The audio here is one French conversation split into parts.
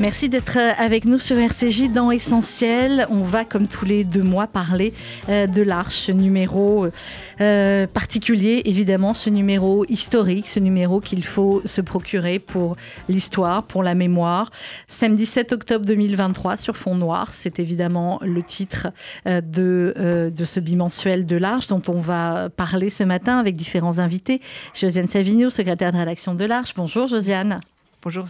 Merci d'être euh, avec nous sur RCJ dans Essentiel. On va, comme tous les deux mois, parler euh, de l'Arche, numéro euh, particulier, évidemment, ce numéro historique, ce numéro qu'il faut se procurer pour l'histoire, pour la mémoire. Samedi 7 octobre 2023 sur fond noir, c'est évidemment le titre de, de ce bimensuel de l'Arche dont on va parler ce matin avec différents invités. Josiane Savigno, secrétaire de rédaction de l'Arche. Bonjour Josiane. Bonjour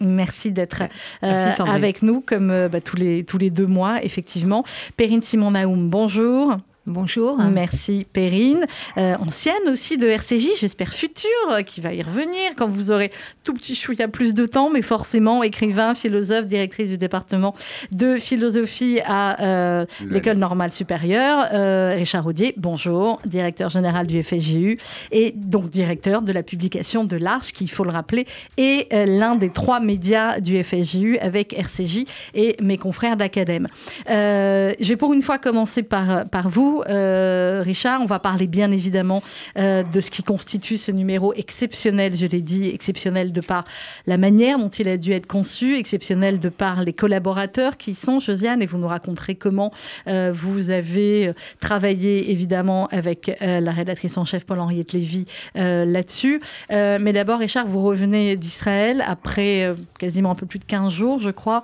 Merci d'être euh, avec nous, comme euh, bah, tous, les, tous les deux mois, effectivement. Perrine Simon Naoum, bonjour. Bonjour. Merci Perrine, euh, ancienne aussi de RCJ, j'espère future, euh, qui va y revenir quand vous aurez tout petit chouïa plus de temps, mais forcément écrivain, philosophe, directrice du département de philosophie à euh, l'École normale supérieure. Richard Audier, bonjour, directeur général du FSJU et donc directeur de la publication de l'Arche, qui, il faut le rappeler, est l'un des trois médias du FSJU avec RCJ et mes confrères d'acadème. je vais pour une fois commencer par, par vous. Euh, Richard. On va parler bien évidemment euh, de ce qui constitue ce numéro exceptionnel, je l'ai dit, exceptionnel de par la manière dont il a dû être conçu, exceptionnel de par les collaborateurs qui sont, Josiane, et vous nous raconterez comment euh, vous avez travaillé évidemment avec la rédactrice en chef Paul-Henriette Lévy là-dessus. mais d'abord, Richard, vous revenez d'Israël après quasiment un peu plus de 15 jours, je crois,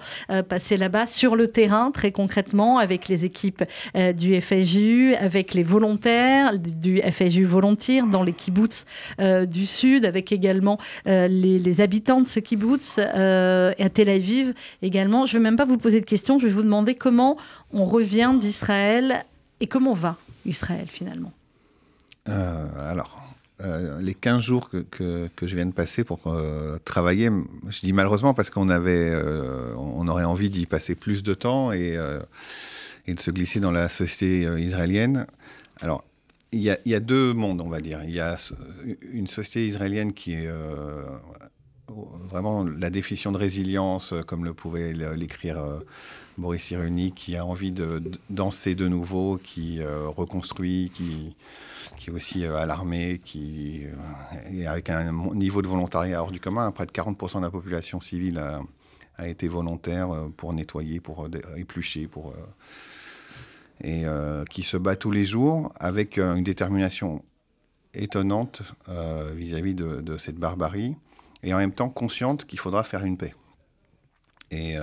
passé là-bas sur le terrain, très concrètement, avec les équipes du FSJU, avec les volontaires du FSU Volontaire dans les kibbutz euh, du Sud, avec également euh, les, habitants de ce kibbutz euh, à Tel Aviv également. Je ne vais même pas vous poser de questions, je vais vous demander comment on revient d'Israël et comment va Israël finalement. alors, les 15 jours que, que, je viens de passer pour travailler, je dis malheureusement parce qu'on avait, on aurait envie d'y passer plus de temps et et de se glisser dans la société euh, israélienne. Alors, il y, a, deux mondes, on va dire. Il y a une société israélienne qui est euh, vraiment la définition de résilience, euh, comme le pouvait l'écrire Boris Cyrulnik, qui a envie de, danser de nouveau, qui reconstruit, qui, qui est aussi à l'armée, qui est avec un niveau de volontariat hors du commun. Près de 40% de la population civile a été volontaire pour nettoyer, pour éplucher, pour et euh, qui se bat tous les jours avec euh, une détermination étonnante euh, vis-à-vis de, cette barbarie et en même temps consciente qu'il faudra faire une paix. Et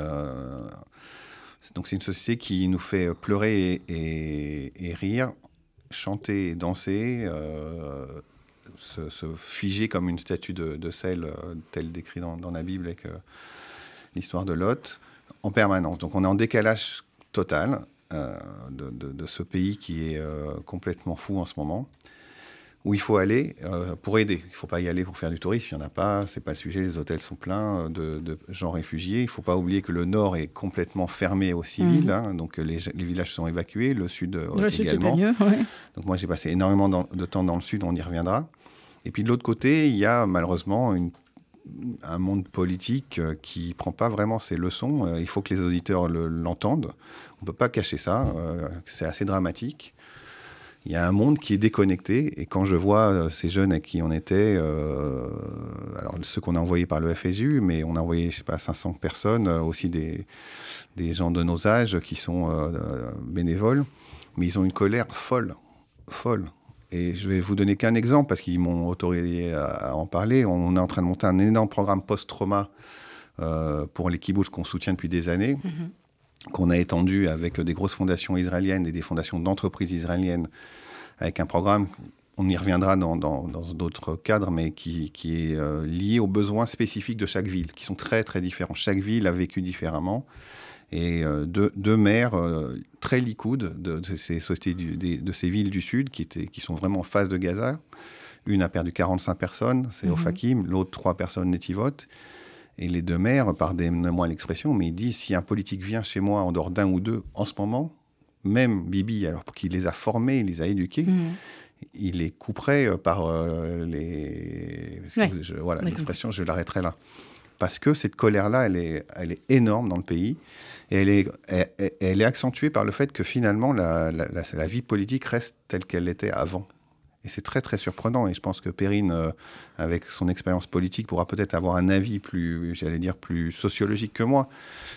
donc c'est une société qui nous fait pleurer et, rire, chanter danser, se, figer comme une statue de, sel, telle décrit dans, dans, la Bible avec l'histoire de Lot, en permanence. Donc on est en décalage total euh, de, ce pays qui est euh, complètement fou en ce moment, où il faut aller euh, pour aider. Il ne faut pas y aller pour faire du tourisme, il n'y en a pas, c'est pas le sujet, les hôtels sont pleins de, gens réfugiés. Il ne faut pas oublier que le nord est complètement fermé aux civils, mmh. hein. donc les, villages sont évacués, le sud également. Donc moi j'ai passé énormément de temps dans le sud, on y reviendra. Et puis de l'autre côté, il y a malheureusement une un monde politique euh, qui ne prend pas vraiment ses leçons. Euh, il faut que les auditeurs l'entendent. On ne peut pas cacher ça. Euh, c'est assez dramatique. Il y a un monde qui est déconnecté. Et quand je vois ces jeunes à qui on était, alors ceux qu'on a envoyés par le FSU, mais on a envoyé, je sais pas, 500 personnes, aussi des, des gens de nos âges qui sont bénévoles, mais ils ont une colère folle, folle. Et je vais vous donner qu'un exemple parce qu'ils m'ont autorisé à, en parler. On est en train de monter un énorme programme post-trauma euh, pour les kibbutz qu'on soutient depuis des années, mhm. qu'on a étendu avec des grosses fondations israéliennes et des fondations d'entreprises israéliennes, avec un programme, on y reviendra dans d'autres cadres, mais qui, qui est euh, lié aux besoins spécifiques de chaque ville, qui sont très très différents. Chaque ville a vécu différemment et euh, deux, maires euh, très likoud de, ces sociétés de ces villes du sud qui, étaient, qui sont vraiment en face de Gaza. Une a perdu 45 personnes, c'est au Fakim, l'autre trois personnes Netivot. Et les deux maires, pardonnez-moi l'expression, mais ils disent si un politique vient chez moi en dehors d'un ou deux en ce moment, même Bibi, alors qu'il les a formés, il les a éduqués, mhm. il les couperait euh, par les. voilà, l'expression, je l'arrêterai là. parce que cette colère-là, elle est, elle est énorme dans le pays. Et elle est, elle, est accentuée par le fait que finalement, la, la vie politique reste telle qu'elle était avant. Et c'est très très surprenant. Et je pense que Perrine, euh, avec son expérience politique, pourra peut-être avoir un avis plus, j'allais dire, plus sociologique que moi.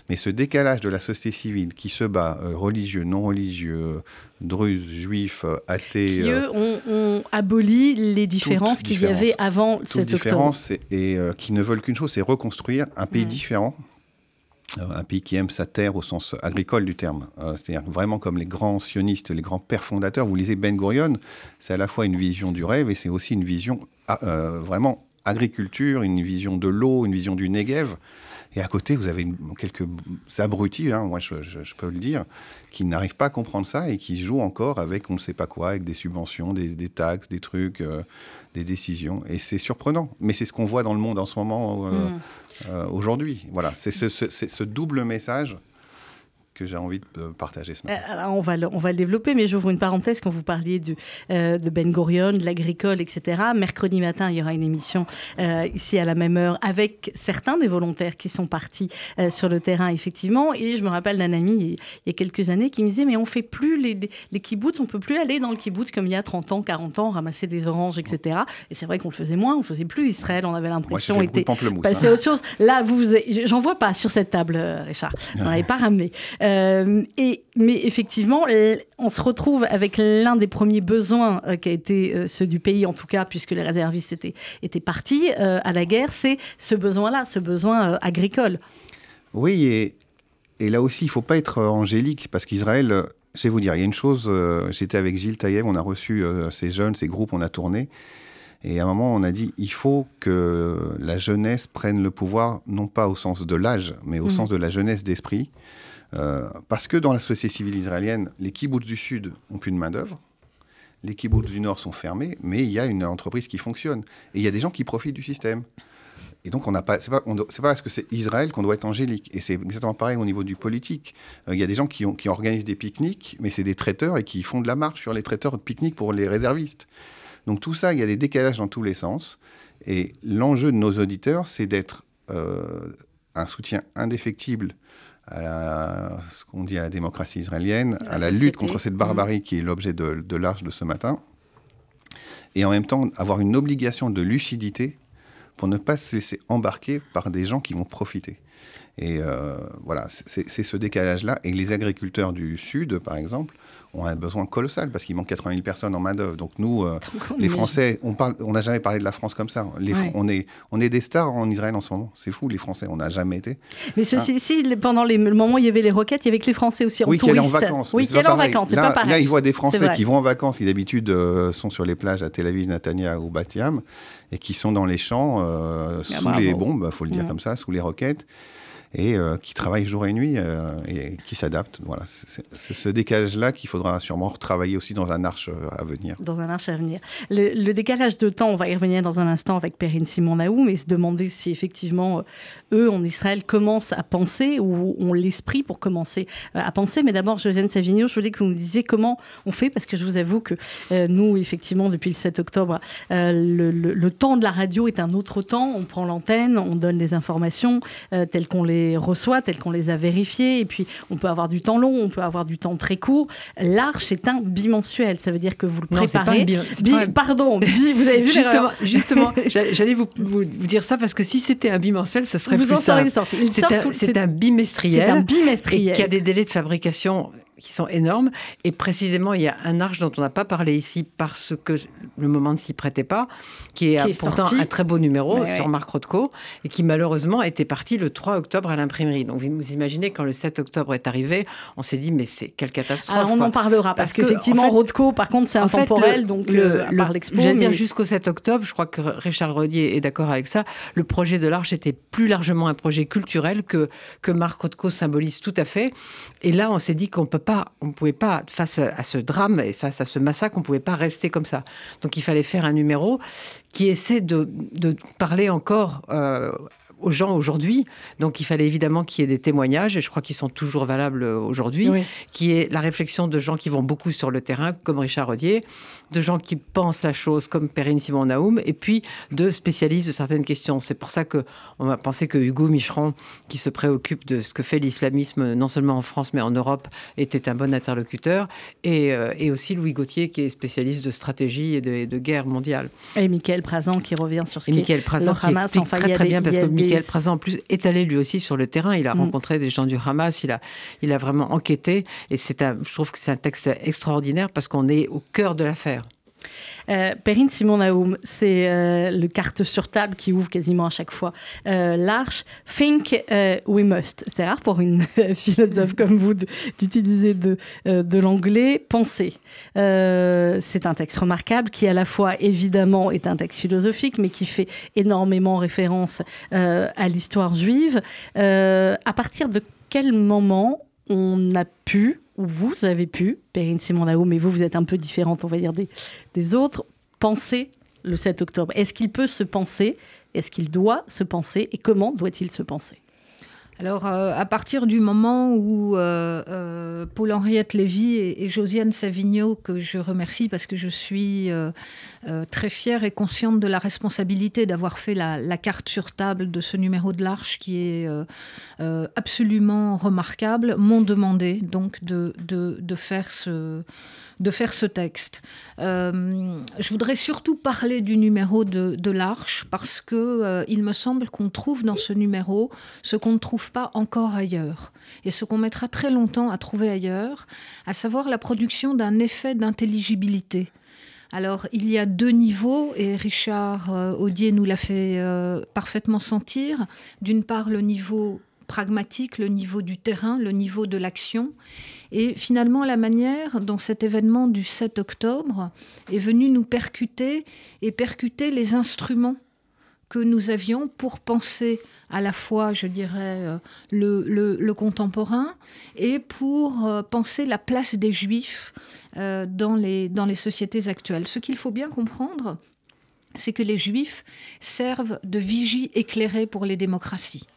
Mais ce décalage de la société civile qui se bat, euh, religieux, non religieux, druzes, juifs, euh, athées. Qui eux ont, aboli les différences qu'il y avait avant cette différence Et, qui ne veulent qu'une chose, c'est reconstruire un pays différent un pays qui aime sa terre au sens agricole du terme. Euh, c'est-à-dire vraiment comme les grands sionistes, les grands pères fondateurs. Vous lisez Ben Gurion, c'est à la fois une vision du rêve et c'est aussi une vision ah, euh, vraiment agriculture, une vision de l'eau, une vision du Negev. Et à côté, vous avez quelques abrutis, hein, moi je, peux le dire, qui n'arrivent pas à comprendre ça et qui jouent encore avec on ne sait pas quoi, avec des subventions, des, taxes, des trucs, des décisions. Et c'est surprenant. Mais c'est ce qu'on voit dans le monde en ce moment. Mm. Euh, aujourd'hui. Voilà, c'est ce, double message que j'ai envie de partager ce matin. Euh, alors on va le, on va le développer, mais j'ouvre une parenthèse quand vous parliez de, euh, de Ben Gurion, de l'agricole, etc. Mercredi matin, il y aura une émission euh, ici à la même heure avec certains des volontaires qui sont partis sur le terrain, effectivement. Et je me rappelle d'un ami il y a quelques années qui me disait Mais on fait plus les, les kibbutz, on peut plus aller dans le kibbutz comme il y a 30 ans, 40 ans, ramasser des oranges, etc. Et c'est vrai qu'on le faisait moins, on le faisait plus. Israël, on avait l'impression était passé hein. autre chose. Là, vous, j'en vois pas sur cette table, Richard. Vous n'en avez pas ramené. Euh, et, mais effectivement, on se retrouve avec l'un des premiers besoins euh, qui a été euh, ceux du pays, en tout cas, puisque les réservistes étaient, étaient partis à la guerre, c'est ce besoin-là, ce besoin agricole. Oui, et, et, là aussi, il ne faut pas être angélique, parce qu'Israël, je vais vous dire, il y a une chose, j'étais avec Gilles Taïeb, on a reçu ces jeunes, ces groupes, on a tourné. Et à un moment, on a dit il faut que la jeunesse prenne le pouvoir, non pas au sens de l'âge, mais au mmh. sens de la jeunesse d'esprit. Euh, parce que dans la société civile israélienne, les kibbutz du Sud ont plus main-d'œuvre, les kibbutz du Nord sont fermés, mais il y a une entreprise qui fonctionne. Et il y a des gens qui profitent du système. Et donc, on n'a pas, pas, pas parce que c'est Israël qu'on doit être angélique. Et c'est exactement pareil au niveau du politique. Euh, il y a des gens qui organisent des pique-niques, mais c'est des traiteurs et qui font de la marche sur les traiteurs de pique-nique pour les réservistes. Donc, tout ça, il y a des décalages dans tous les sens. Et l'enjeu de nos auditeurs, c'est d'être euh, un soutien indéfectible à ce qu'on dit à la démocratie israélienne, à la lutte contre cette barbarie mm. qui est l'objet de, de l'arche de ce matin, et en même temps avoir une obligation de lucidité pour ne pas se laisser embarquer par des gens qui vont profiter. Et euh, voilà, c'est ce décalage-là. Et les agriculteurs du Sud, par exemple, ont un besoin colossal parce qu'il manque 80 000 personnes en main-d'œuvre. Donc, nous, euh, les Français, on n'a on jamais parlé de la France comme ça. Les, on, est, on est des stars en Israël en ce moment. C'est fou, les Français, on n'a jamais été. Mais ceci, hein pendant les, le moment où il y avait les roquettes, il y avait que les Français aussi en oui, touristes. en vacances. Oui, qui en vacances, c'est pas pareil. Là, ils voient des Français qui vont en vacances, qui d'habitude euh, sont sur les plages à Tel Aviv, Natania ou Batiam, et qui sont dans les champs, ah, sous les bombes, il faut le dire comme ça, sous les roquettes et euh, qui travaillent jour et nuit euh, et qui s'adaptent. Voilà, c'est ce décalage-là qu'il faudra sûrement retravailler aussi dans un arche euh, à venir. Dans un arche à venir. Le, décalage de temps, on va y revenir dans un instant avec Perrine Simon Naou, mais se demander si effectivement eux en Israël commencent à penser ou ont l'esprit pour commencer à penser. Mais d'abord, Josiane Savigno, je voulais que vous me disiez comment on fait, parce que je vous avoue que nous, effectivement, depuis le 7 octobre, le, le, temps de la radio est un autre temps. On prend l'antenne, on donne les informations telles qu'on les reçoit, tels qu'on les a vérifiés. Et puis, on peut avoir du temps long, on peut avoir du temps très court. L'arche est un bimensuel. Ça veut dire que vous le préparez. Pardon, vous avez vu Justement, justement j'allais vous, vous, dire ça parce que si c'était un bimensuel, ce serait vous plus en sorti. C'est un, bimestriel. C'est un bimestriel. qui a des délais de fabrication qui sont énormes. Et précisément, il y a un arche dont on n'a pas parlé ici parce que le moment ne s'y prêtait pas, qui est, pourtant un très beau numéro sur Marc Rothko et qui malheureusement était parti le 3 octobre à l'imprimerie. Donc vous imaginez quand le 7 octobre est arrivé, on s'est dit mais c'est quelle catastrophe. Alors on en parlera parce, qu'effectivement Rothko par contre c'est intemporel donc le, euh, par l'expo. J'allais dire jusqu'au 7 octobre, je crois que Richard Rodier est d'accord avec ça. Le projet de l'arche était plus largement un projet culturel que que Marc Rothko symbolise tout à fait. Et là on s'est dit qu'on peut pas, on pouvait pas face à ce drame et face à ce massacre, on pouvait pas rester comme ça. Donc il fallait faire un numéro qui essaie de, parler encore euh, aux gens aujourd'hui. Donc il fallait évidemment qu'il y ait des témoignages, et je crois qu'ils sont toujours valables aujourd'hui, qui est la réflexion de gens qui vont beaucoup sur le terrain, comme Richard Rodier, de gens qui pensent la chose, comme Perrine Simon Naoum, et puis de spécialistes de certaines questions. C'est pour ça que on va penser que Hugo Micheron, qui se préoccupe de ce que fait l'islamisme, non seulement en France, mais en Europe, était un bon interlocuteur, et, euh, et aussi Louis Gauthier, qui est spécialiste de stratégie et de, guerre mondiale. Et Michael Prazan, qui revient sur ce et qui Michael Prazan, qui explique très, très bien, parce que Michael Prazan, en plus, est allé lui aussi sur le terrain. Il a mm. rencontré des gens du Hamas, il a, il a vraiment enquêté, et c'est je trouve que c'est un texte extraordinaire parce qu'on est au cœur de l'affaire. Euh, Perrine Simon Naoum, c'est euh, le carte sur table qui ouvre quasiment à chaque fois euh, l'arche. Think we must. C'est rare pour une philosophe comme vous d'utiliser de, de l'anglais. Penser. c'est un texte remarquable qui, à la fois, évidemment, est un texte philosophique, mais qui fait énormément référence à l'histoire juive. à partir de quel moment on a pu, ou vous avez pu, Perrine Simon mais vous, vous êtes un peu différente, on va dire, des, des autres, penser le 7 octobre. Est-ce qu'il peut se penser? Est-ce qu'il doit se penser? Et comment doit-il se penser? Alors, euh, à partir du moment où euh, euh, Paul-Henriette Lévy et, Josiane Savigno, que je remercie parce que je suis très fière et consciente de la responsabilité d'avoir fait la, carte sur table de ce numéro de l'Arche qui est absolument remarquable, m'ont demandé donc de, de faire ce de faire ce texte. Euh, je voudrais surtout parler du numéro de, l'Arche parce que euh, il me semble qu'on trouve dans ce numéro ce qu'on ne trouve pas encore ailleurs et ce qu'on mettra très longtemps à trouver ailleurs, à savoir la production d'un effet d'intelligibilité. Alors, il y a deux niveaux, et Richard euh, Audier nous l'a fait parfaitement sentir. D'une part, le niveau pragmatique, le niveau du terrain, le niveau de l'action, et finalement, la manière dont cet événement du 7 octobre est venu nous percuter et percuter les instruments que nous avions pour penser à la fois, je dirais, euh, le, contemporain et pour euh, penser la place des juifs euh, dans les sociétés actuelles. Ce qu'il faut bien comprendre, c'est que les juifs servent de vigie éclairée pour les démocraties.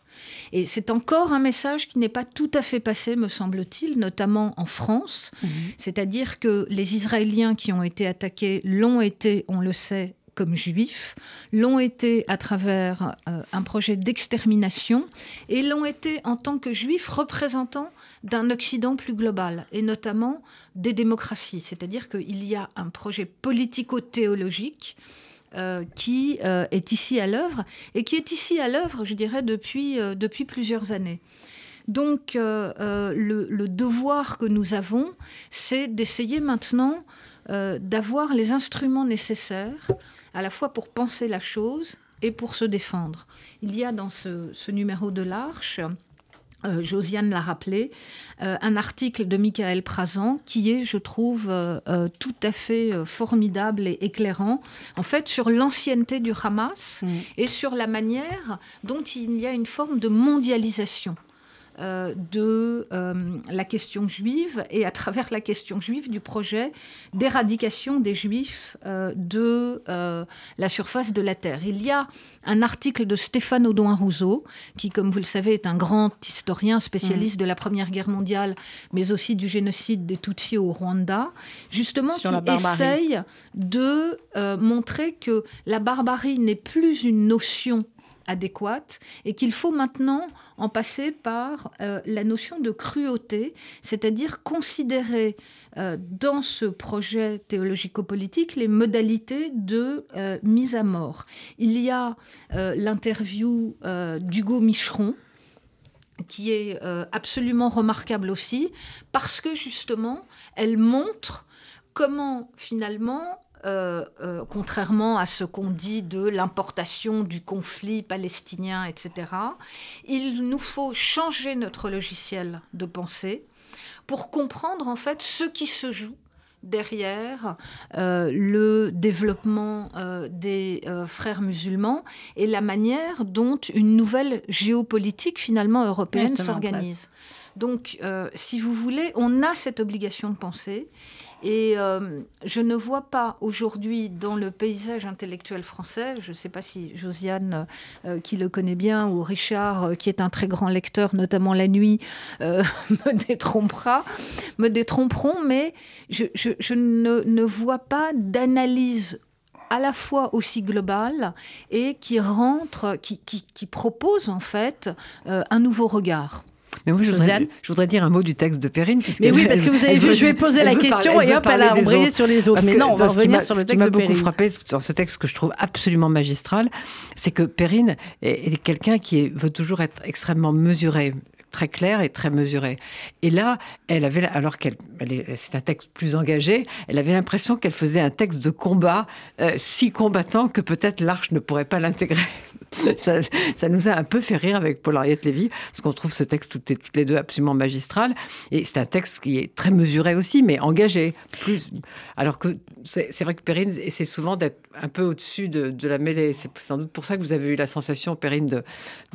Et c'est encore un message qui n'est pas tout à fait passé, me semble-t-il, notamment en France. Mhm. C'est-à-dire que les Israéliens qui ont été attaqués l'ont été, on le sait, comme juifs, l'ont été à travers euh, un projet d'extermination et l'ont été en tant que juifs représentants d'un Occident plus global et notamment des démocraties. C'est-à-dire qu'il y a un projet politico-théologique euh, qui euh, est ici à l'œuvre et qui est ici à l'œuvre, je dirais, depuis, euh, depuis plusieurs années. Donc, le, devoir que nous avons, c'est d'essayer maintenant d'avoir les instruments nécessaires, à la fois pour penser la chose et pour se défendre. Il y a dans ce, ce numéro de l'Arche euh, Josiane l'a rappelé, euh, un article de Michael Prazan qui est, je trouve, euh, tout à fait formidable et éclairant, en fait, sur l'ancienneté du Hamas mm. et sur la manière dont il y a une forme de mondialisation euh, de euh, la question juive et à travers la question juive du projet d'éradication des juifs euh, de la surface de la Terre. Il y a un article de Stéphane Audouin Rousseau, qui, comme vous le savez, est un grand historien spécialiste mm. de la Première Guerre mondiale, mais aussi du génocide des Tutsis au Rwanda, justement qui essaye de montrer que la barbarie n'est plus une notion adéquate et qu'il faut maintenant en passer par euh, la notion de cruauté, c'est-à-dire considérer euh, dans ce projet théologico-politique les modalités de euh, mise à mort. Il y a l'interview d'Hugo Micheron, qui est absolument remarquable aussi, parce que justement, elle montre comment finalement euh, euh, contrairement à ce qu'on dit de l'importation du conflit palestinien, etc., il nous faut changer notre logiciel de pensée pour comprendre en fait ce qui se joue derrière euh, le développement des frères musulmans et la manière dont une nouvelle géopolitique finalement européenne s'organise. Donc, si vous voulez, on a cette obligation de penser Et euh, je ne vois pas aujourd'hui dans le paysage intellectuel français, je ne sais pas si Josiane, euh, qui le connaît bien, ou Richard, euh, qui est un très grand lecteur, notamment la nuit, me détrompera, me détromperont, mais je, ne, vois pas d'analyse à la fois aussi globale et qui rentre, qui propose en fait un nouveau regard. Mais moi, je voudrais, dire un mot du texte de Perrine. Mais oui, parce que vous avez vu, je vais poser la question et hop, elle a embrayé sur les autres. Mais non, on va revenir sur le texte de. Ce qui m'a beaucoup frappé dans ce texte que je trouve absolument magistral, c'est que Perrine est, quelqu'un qui veut toujours être extrêmement mesuré très clair et très mesuré. Et là, elle avait, alors qu'elle, c'est un texte plus engagé, elle avait l'impression qu'elle faisait un texte de combat euh, si combattant que peut-être l'Arche ne pourrait pas l'intégrer. ça, nous a un peu fait rire avec Paul-Henriette Lévy, parce qu'on trouve ce texte toutes les, toutes les, deux absolument magistral. Et c'est un texte qui est très mesuré aussi, mais engagé. Plus, alors que c'est vrai que Perrine essaie souvent d'être un peu au-dessus de, la mêlée. C'est sans doute pour ça que vous avez eu la sensation, Perrine,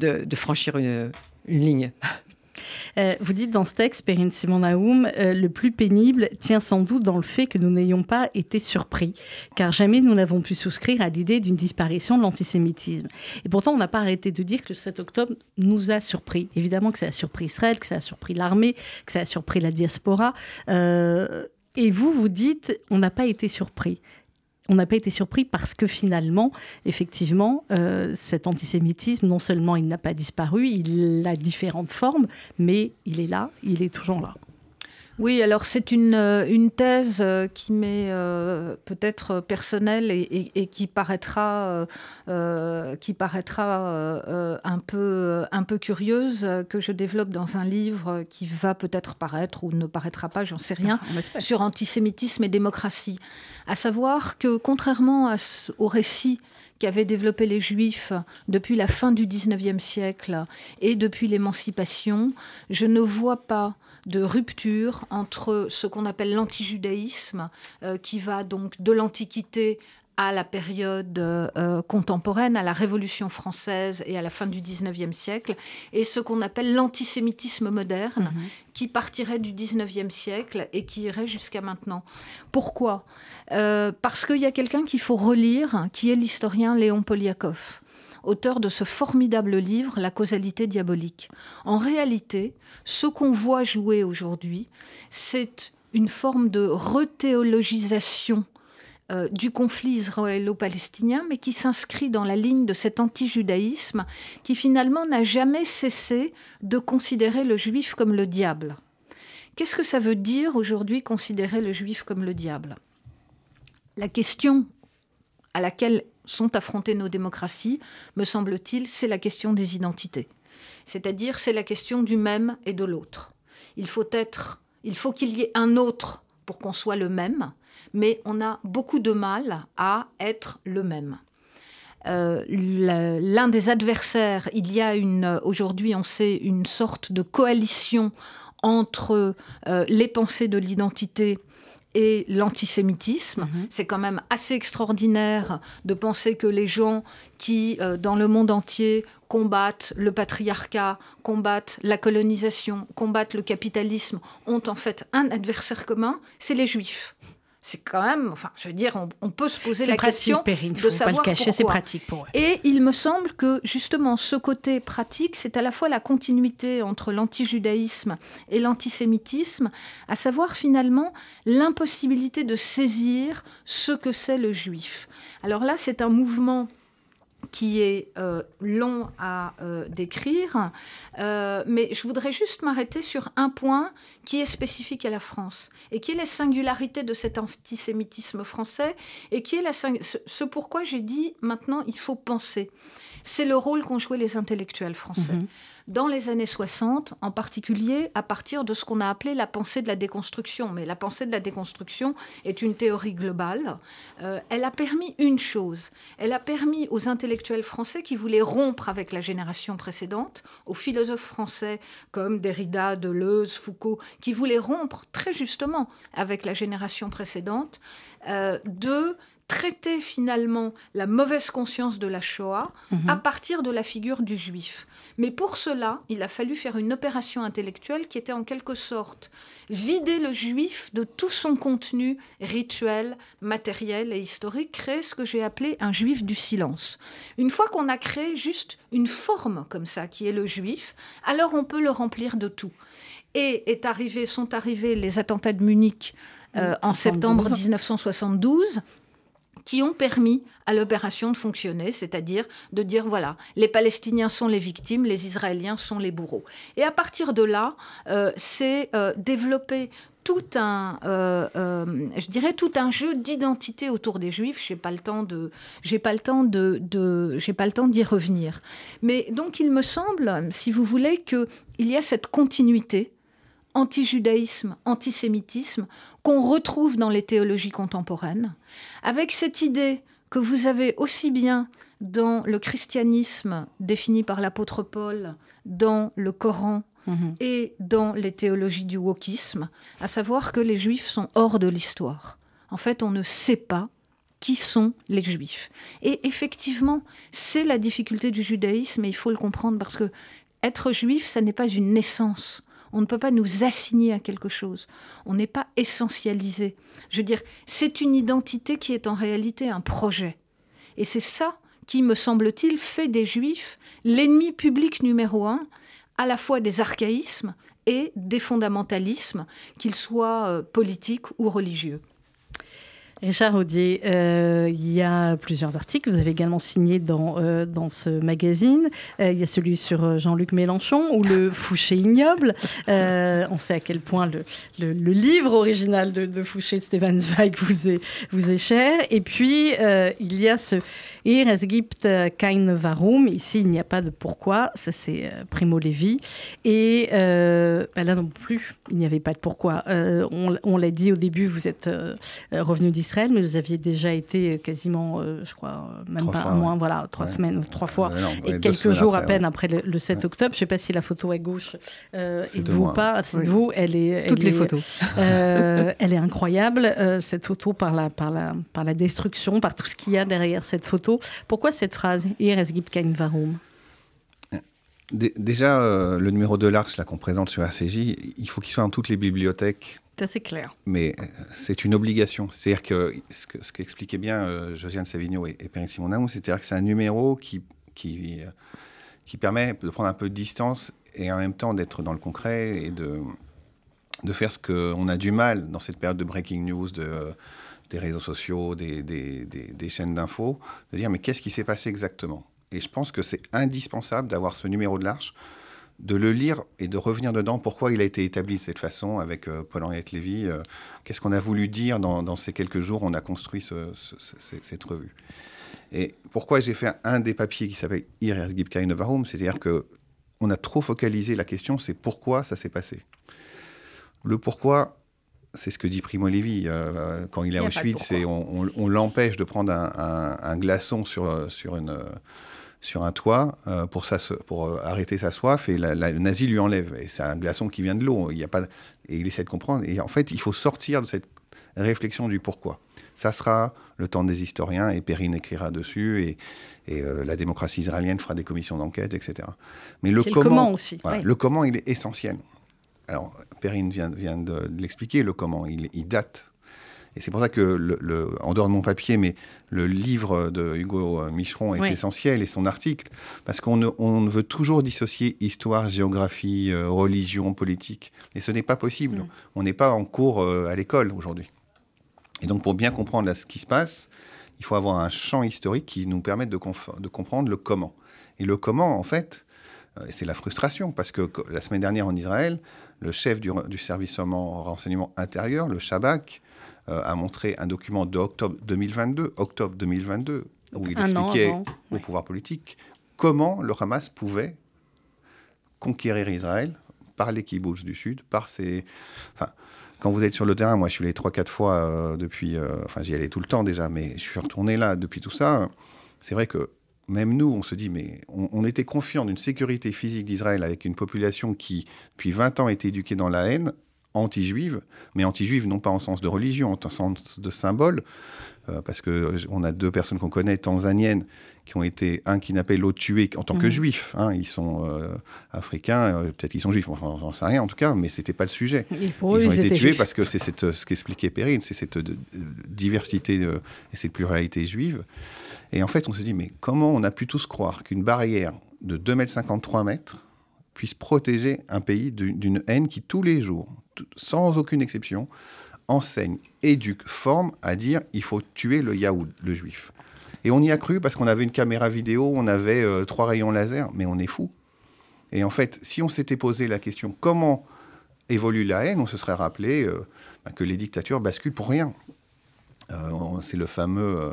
de, franchir une ligne. Euh, vous dites dans ce texte, Perrine Simon Naoum, euh, le plus pénible tient sans doute dans le fait que nous n'ayons pas été surpris, car jamais nous n'avons pu souscrire à l'idée d'une disparition de l'antisémitisme. Et pourtant, on n'a pas arrêté de dire que le 7 octobre nous a surpris. Évidemment que ça a surpris Israël, que ça a surpris l'armée, que ça a surpris la diaspora. Euh, et vous, vous dites, on n'a pas été surpris on n'a pas été surpris parce que finalement, effectivement, euh, cet antisémitisme, non seulement il n'a pas disparu, il a différentes formes, mais il est là, il est toujours là. Oui, alors c'est une, euh, une thèse euh, qui m'est euh, peut-être personnelle et, qui paraîtra, qui paraîtra un, peu, un peu curieuse, que je développe dans un livre qui va peut-être paraître ou ne paraîtra pas, j'en sais rien, sur antisémitisme et démocratie. À savoir que contrairement à, au récit qu'avaient développé les Juifs depuis la fin du XIXe siècle et depuis l'émancipation, je ne vois pas de rupture entre ce qu'on appelle l'antijudaïsme, euh, qui va donc de l'Antiquité à la période euh, contemporaine, à la Révolution française et à la fin du XIXe siècle, et ce qu'on appelle l'antisémitisme moderne, mhm. qui partirait du XIXe siècle et qui irait jusqu'à maintenant. Pourquoi? Euh, Parce qu'il y a quelqu'un qu'il faut relire, qui est l'historien Léon Poliakov auteur de ce formidable livre, La causalité diabolique. En réalité, ce qu'on voit jouer aujourd'hui, c'est une forme de rethéologisation euh, du conflit israélo-palestinien, mais qui s'inscrit dans la ligne de cet anti-judaïsme qui finalement n'a jamais cessé de considérer le juif comme le diable. Qu'est-ce que ça veut dire aujourd'hui considérer le juif comme le diable? La question à laquelle sont affrontées nos démocraties, me semble-t-il, c'est la question des identités. C'est-à-dire, c'est la question du même et de l'autre. Il faut être, il faut qu'il y ait un autre pour qu'on soit le même, mais on a beaucoup de mal à être le même. Euh, l'un des adversaires, il y a une, aujourd'hui, on sait, une sorte de coalition entre euh, les pensées de l'identité et l'antisémitisme. Mhm. C'est quand même assez extraordinaire de penser que les gens qui, euh, dans le monde entier, combattent le patriarcat, combattent la colonisation, combattent le capitalisme, ont en fait un adversaire commun, c'est les juifs c'est quand même, enfin, je veux dire, on, peut se poser la question de savoir pas le cacher, c'est pratique pour eux. Et il me semble que justement, ce côté pratique, c'est à la fois la continuité entre l'antijudaïsme et l'antisémitisme, à savoir finalement l'impossibilité de saisir ce que c'est le juif. Alors là, c'est un mouvement qui est euh, long à euh, décrire, euh, mais je voudrais juste m'arrêter sur un point qui est spécifique à la France et qui est la singularité de cet antisémitisme français et qui est la ce pourquoi j'ai dit maintenant il faut penser. C'est le rôle qu'ont joué les intellectuels français. Mhm dans les années 60, en particulier à partir de ce qu'on a appelé la pensée de la déconstruction. Mais la pensée de la déconstruction est une théorie globale. Euh, elle a permis une chose, elle a permis aux intellectuels français qui voulaient rompre avec la génération précédente, aux philosophes français comme Derrida, Deleuze, Foucault, qui voulaient rompre très justement avec la génération précédente, euh, de traiter finalement la mauvaise conscience de la Shoah Mhm. à partir de la figure du juif. Mais pour cela, il a fallu faire une opération intellectuelle qui était en quelque sorte vider le juif de tout son contenu rituel, matériel et historique, créer ce que j'ai appelé un juif du silence. Une fois qu'on a créé juste une forme comme ça, qui est le juif, alors on peut le remplir de tout. Et est arrivé, sont arrivés les attentats de Munich euh, en 72. septembre 1972 qui ont permis à l'opération de fonctionner, c'est-à-dire de dire voilà, les Palestiniens sont les victimes, les Israéliens sont les bourreaux. Et à partir de là, euh, c'est euh, développer tout un, euh, je dirais tout un jeu d'identité autour des Juifs. J'ai pas le temps de, j'ai pas le temps de j'ai pas le temps d'y revenir. Mais donc il me semble, si vous voulez, que il y a cette continuité anti-judaïsme, antisémitisme qu'on retrouve dans les théologies contemporaines, avec cette idée que vous avez aussi bien dans le christianisme défini par l'apôtre Paul, dans le Coran Mhm. et dans les théologies du wokisme, à savoir que les juifs sont hors de l'histoire. En fait, on ne sait pas qui sont les juifs. Et effectivement, c'est la difficulté du judaïsme et il faut le comprendre parce que être juif, ça n'est pas une naissance. On ne peut pas nous assigner à quelque chose. On n'est pas essentialisé. Je veux dire, c'est une identité qui est en réalité un projet. Et c'est ça qui, me semble-t-il, fait des juifs l'ennemi public numéro un, à la fois des archaïsmes et des fondamentalismes, qu'ils soient euh, politiques ou religieux. Richard Audier, euh, il y a plusieurs articles vous avez également signés dans, euh, dans ce magazine. Euh, il y a celui sur Jean-Luc Mélenchon ou le Fouché ignoble. On sait à quel point le, le, livre original de, de Fouché, Stefan Zweig, vous est, vous est cher. Et puis, il y a ce Ir es gibt kein Warum. Ici, il n'y a pas de pourquoi. Ça, c'est Primo Levi. Et bah là non plus, il n'y avait pas de pourquoi. On on l'a dit au début, vous êtes revenu d'Israël, mais vous aviez déjà été quasiment, euh, je crois, euh, même Trois pas fois, un mois, ouais. voilà, trois Ouais. semaines, trois fois. Euh, non, Et quelques jours à peine ouais. après le, le 7 Ouais. octobre, je ne sais pas si la photo à gauche euh, est de vous ou pas, c'est Oui. de vous. Elle est, Toutes les photos. euh, elle est incroyable, euh, cette photo, par la, par, la, par la destruction, par tout ce qu'il y a derrière cette photo. Pourquoi cette phrase es gibt kein Warum Dé- Déjà, euh, le numéro de l'Arche là qu'on présente sur RCJ, il faut qu'il soit dans toutes les bibliothèques, Ça, c'est clair. mais euh, c'est une obligation. C'est-à-dire que ce que- ce qu'expliquait bien euh, Josiane Savigno et, et Perrine Simon c'est-à-dire que c'est un numéro qui, qui, euh, qui permet de prendre un peu de distance et en même temps d'être dans le concret et de, de faire ce qu'on a du mal dans cette période de breaking news, de, des réseaux sociaux, des, des, des- des chaînes d'infos, de dire mais qu'est-ce qui s'est passé exactement? Et je pense que c'est indispensable d'avoir ce numéro de l'Arche, de le lire et de revenir dedans, pourquoi il a été établi de cette façon avec euh, Paul-Henriette Lévy, euh, qu'est-ce qu'on a voulu dire dans, dans ces quelques jours, on a construit ce- ce- ce- ce- cette revue? Et pourquoi j'ai fait un des papiers qui s'appelle Ir es gibt keine Warum, c'est-à-dire que on a trop focalisé la question, c'est pourquoi ça s'est passé? Le pourquoi, c'est ce que dit Primo Levi euh, quand il est de Auschwitz, c'est on, on- on l'empêche de prendre un, un- un glaçon sur, sur, une, sur un toit euh, pour, sa, pour euh, arrêter sa soif et la, la- le nazi lui enlève. Et c'est un glaçon qui vient de l'eau. Il y a pas, et il essaie de comprendre. Et en fait, il faut sortir de cette réflexion du pourquoi. Ça sera le temps des historiens et Perrine écrira dessus et, et, euh, la démocratie israélienne fera des commissions d'enquête, etc. Mais le comment, le comment aussi. voilà, le comment, il est essentiel. Alors, Perrine vient, vient de, de l'expliquer, le comment, il, il date. Et c'est pour ça que, le, le- en dehors de mon papier, mais le livre de Hugo euh, Micheron est Oui. essentiel et son article, parce qu'on ne, on veut toujours dissocier histoire, géographie, euh, religion, politique. Et ce n'est pas possible. Mm. On n'est pas en cours euh, à l'école aujourd'hui. Et donc, pour bien comprendre là, ce qui se passe, il faut avoir un champ historique qui nous permette de, comprendre le comment. Et le comment, en fait, c'est la frustration, parce que la semaine dernière en Israël, le chef du, du service en renseignement intérieur, le Shabak, a montré un document de octobre 2022, octobre 2022, où il an expliquait au pouvoir politique comment le Hamas pouvait conquérir Israël par les kibbutz du Sud, par ses... Enfin, quand vous êtes sur le terrain, moi je suis allé 3-4 fois euh, depuis... euh, enfin j'y allais tout le temps déjà, mais je suis retourné là depuis tout ça. C'est vrai que même nous, on se dit, mais on, on était confiant d'une sécurité physique d'Israël avec une population qui, depuis 20 ans, était éduquée dans la haine, anti-juive, mais anti-juive non pas en sens de religion, en sens de symbole. parce qu'on a deux personnes qu'on connaît, tanzaniennes, qui ont été, un kidnappé, l'autre tué en tant que mhm. juif. Hein. ils sont africains, peut-être qu'ils sont juifs, on n'en sait rien en tout cas, mais c'était pas le sujet. ils ont été tués parce que c'est ce qu'expliquait Perrine, c'est cette diversité et cette pluralité juive. Et en fait, on se dit, mais comment on a pu tous croire qu'une barrière de 2,53 m mètres puisse protéger un pays d'une haine qui, tous les jours, sans aucune exception, enseigne, éduque, forme à dire il faut tuer le Yaoud, le juif. Et on y a cru parce qu'on avait une caméra vidéo, on avait euh, trois rayons laser, mais on est fou. Et en fait, si on s'était posé la question comment évolue la haine, on se serait rappelé euh, bah, que les dictatures basculent pour rien. Euh, c'est le fameux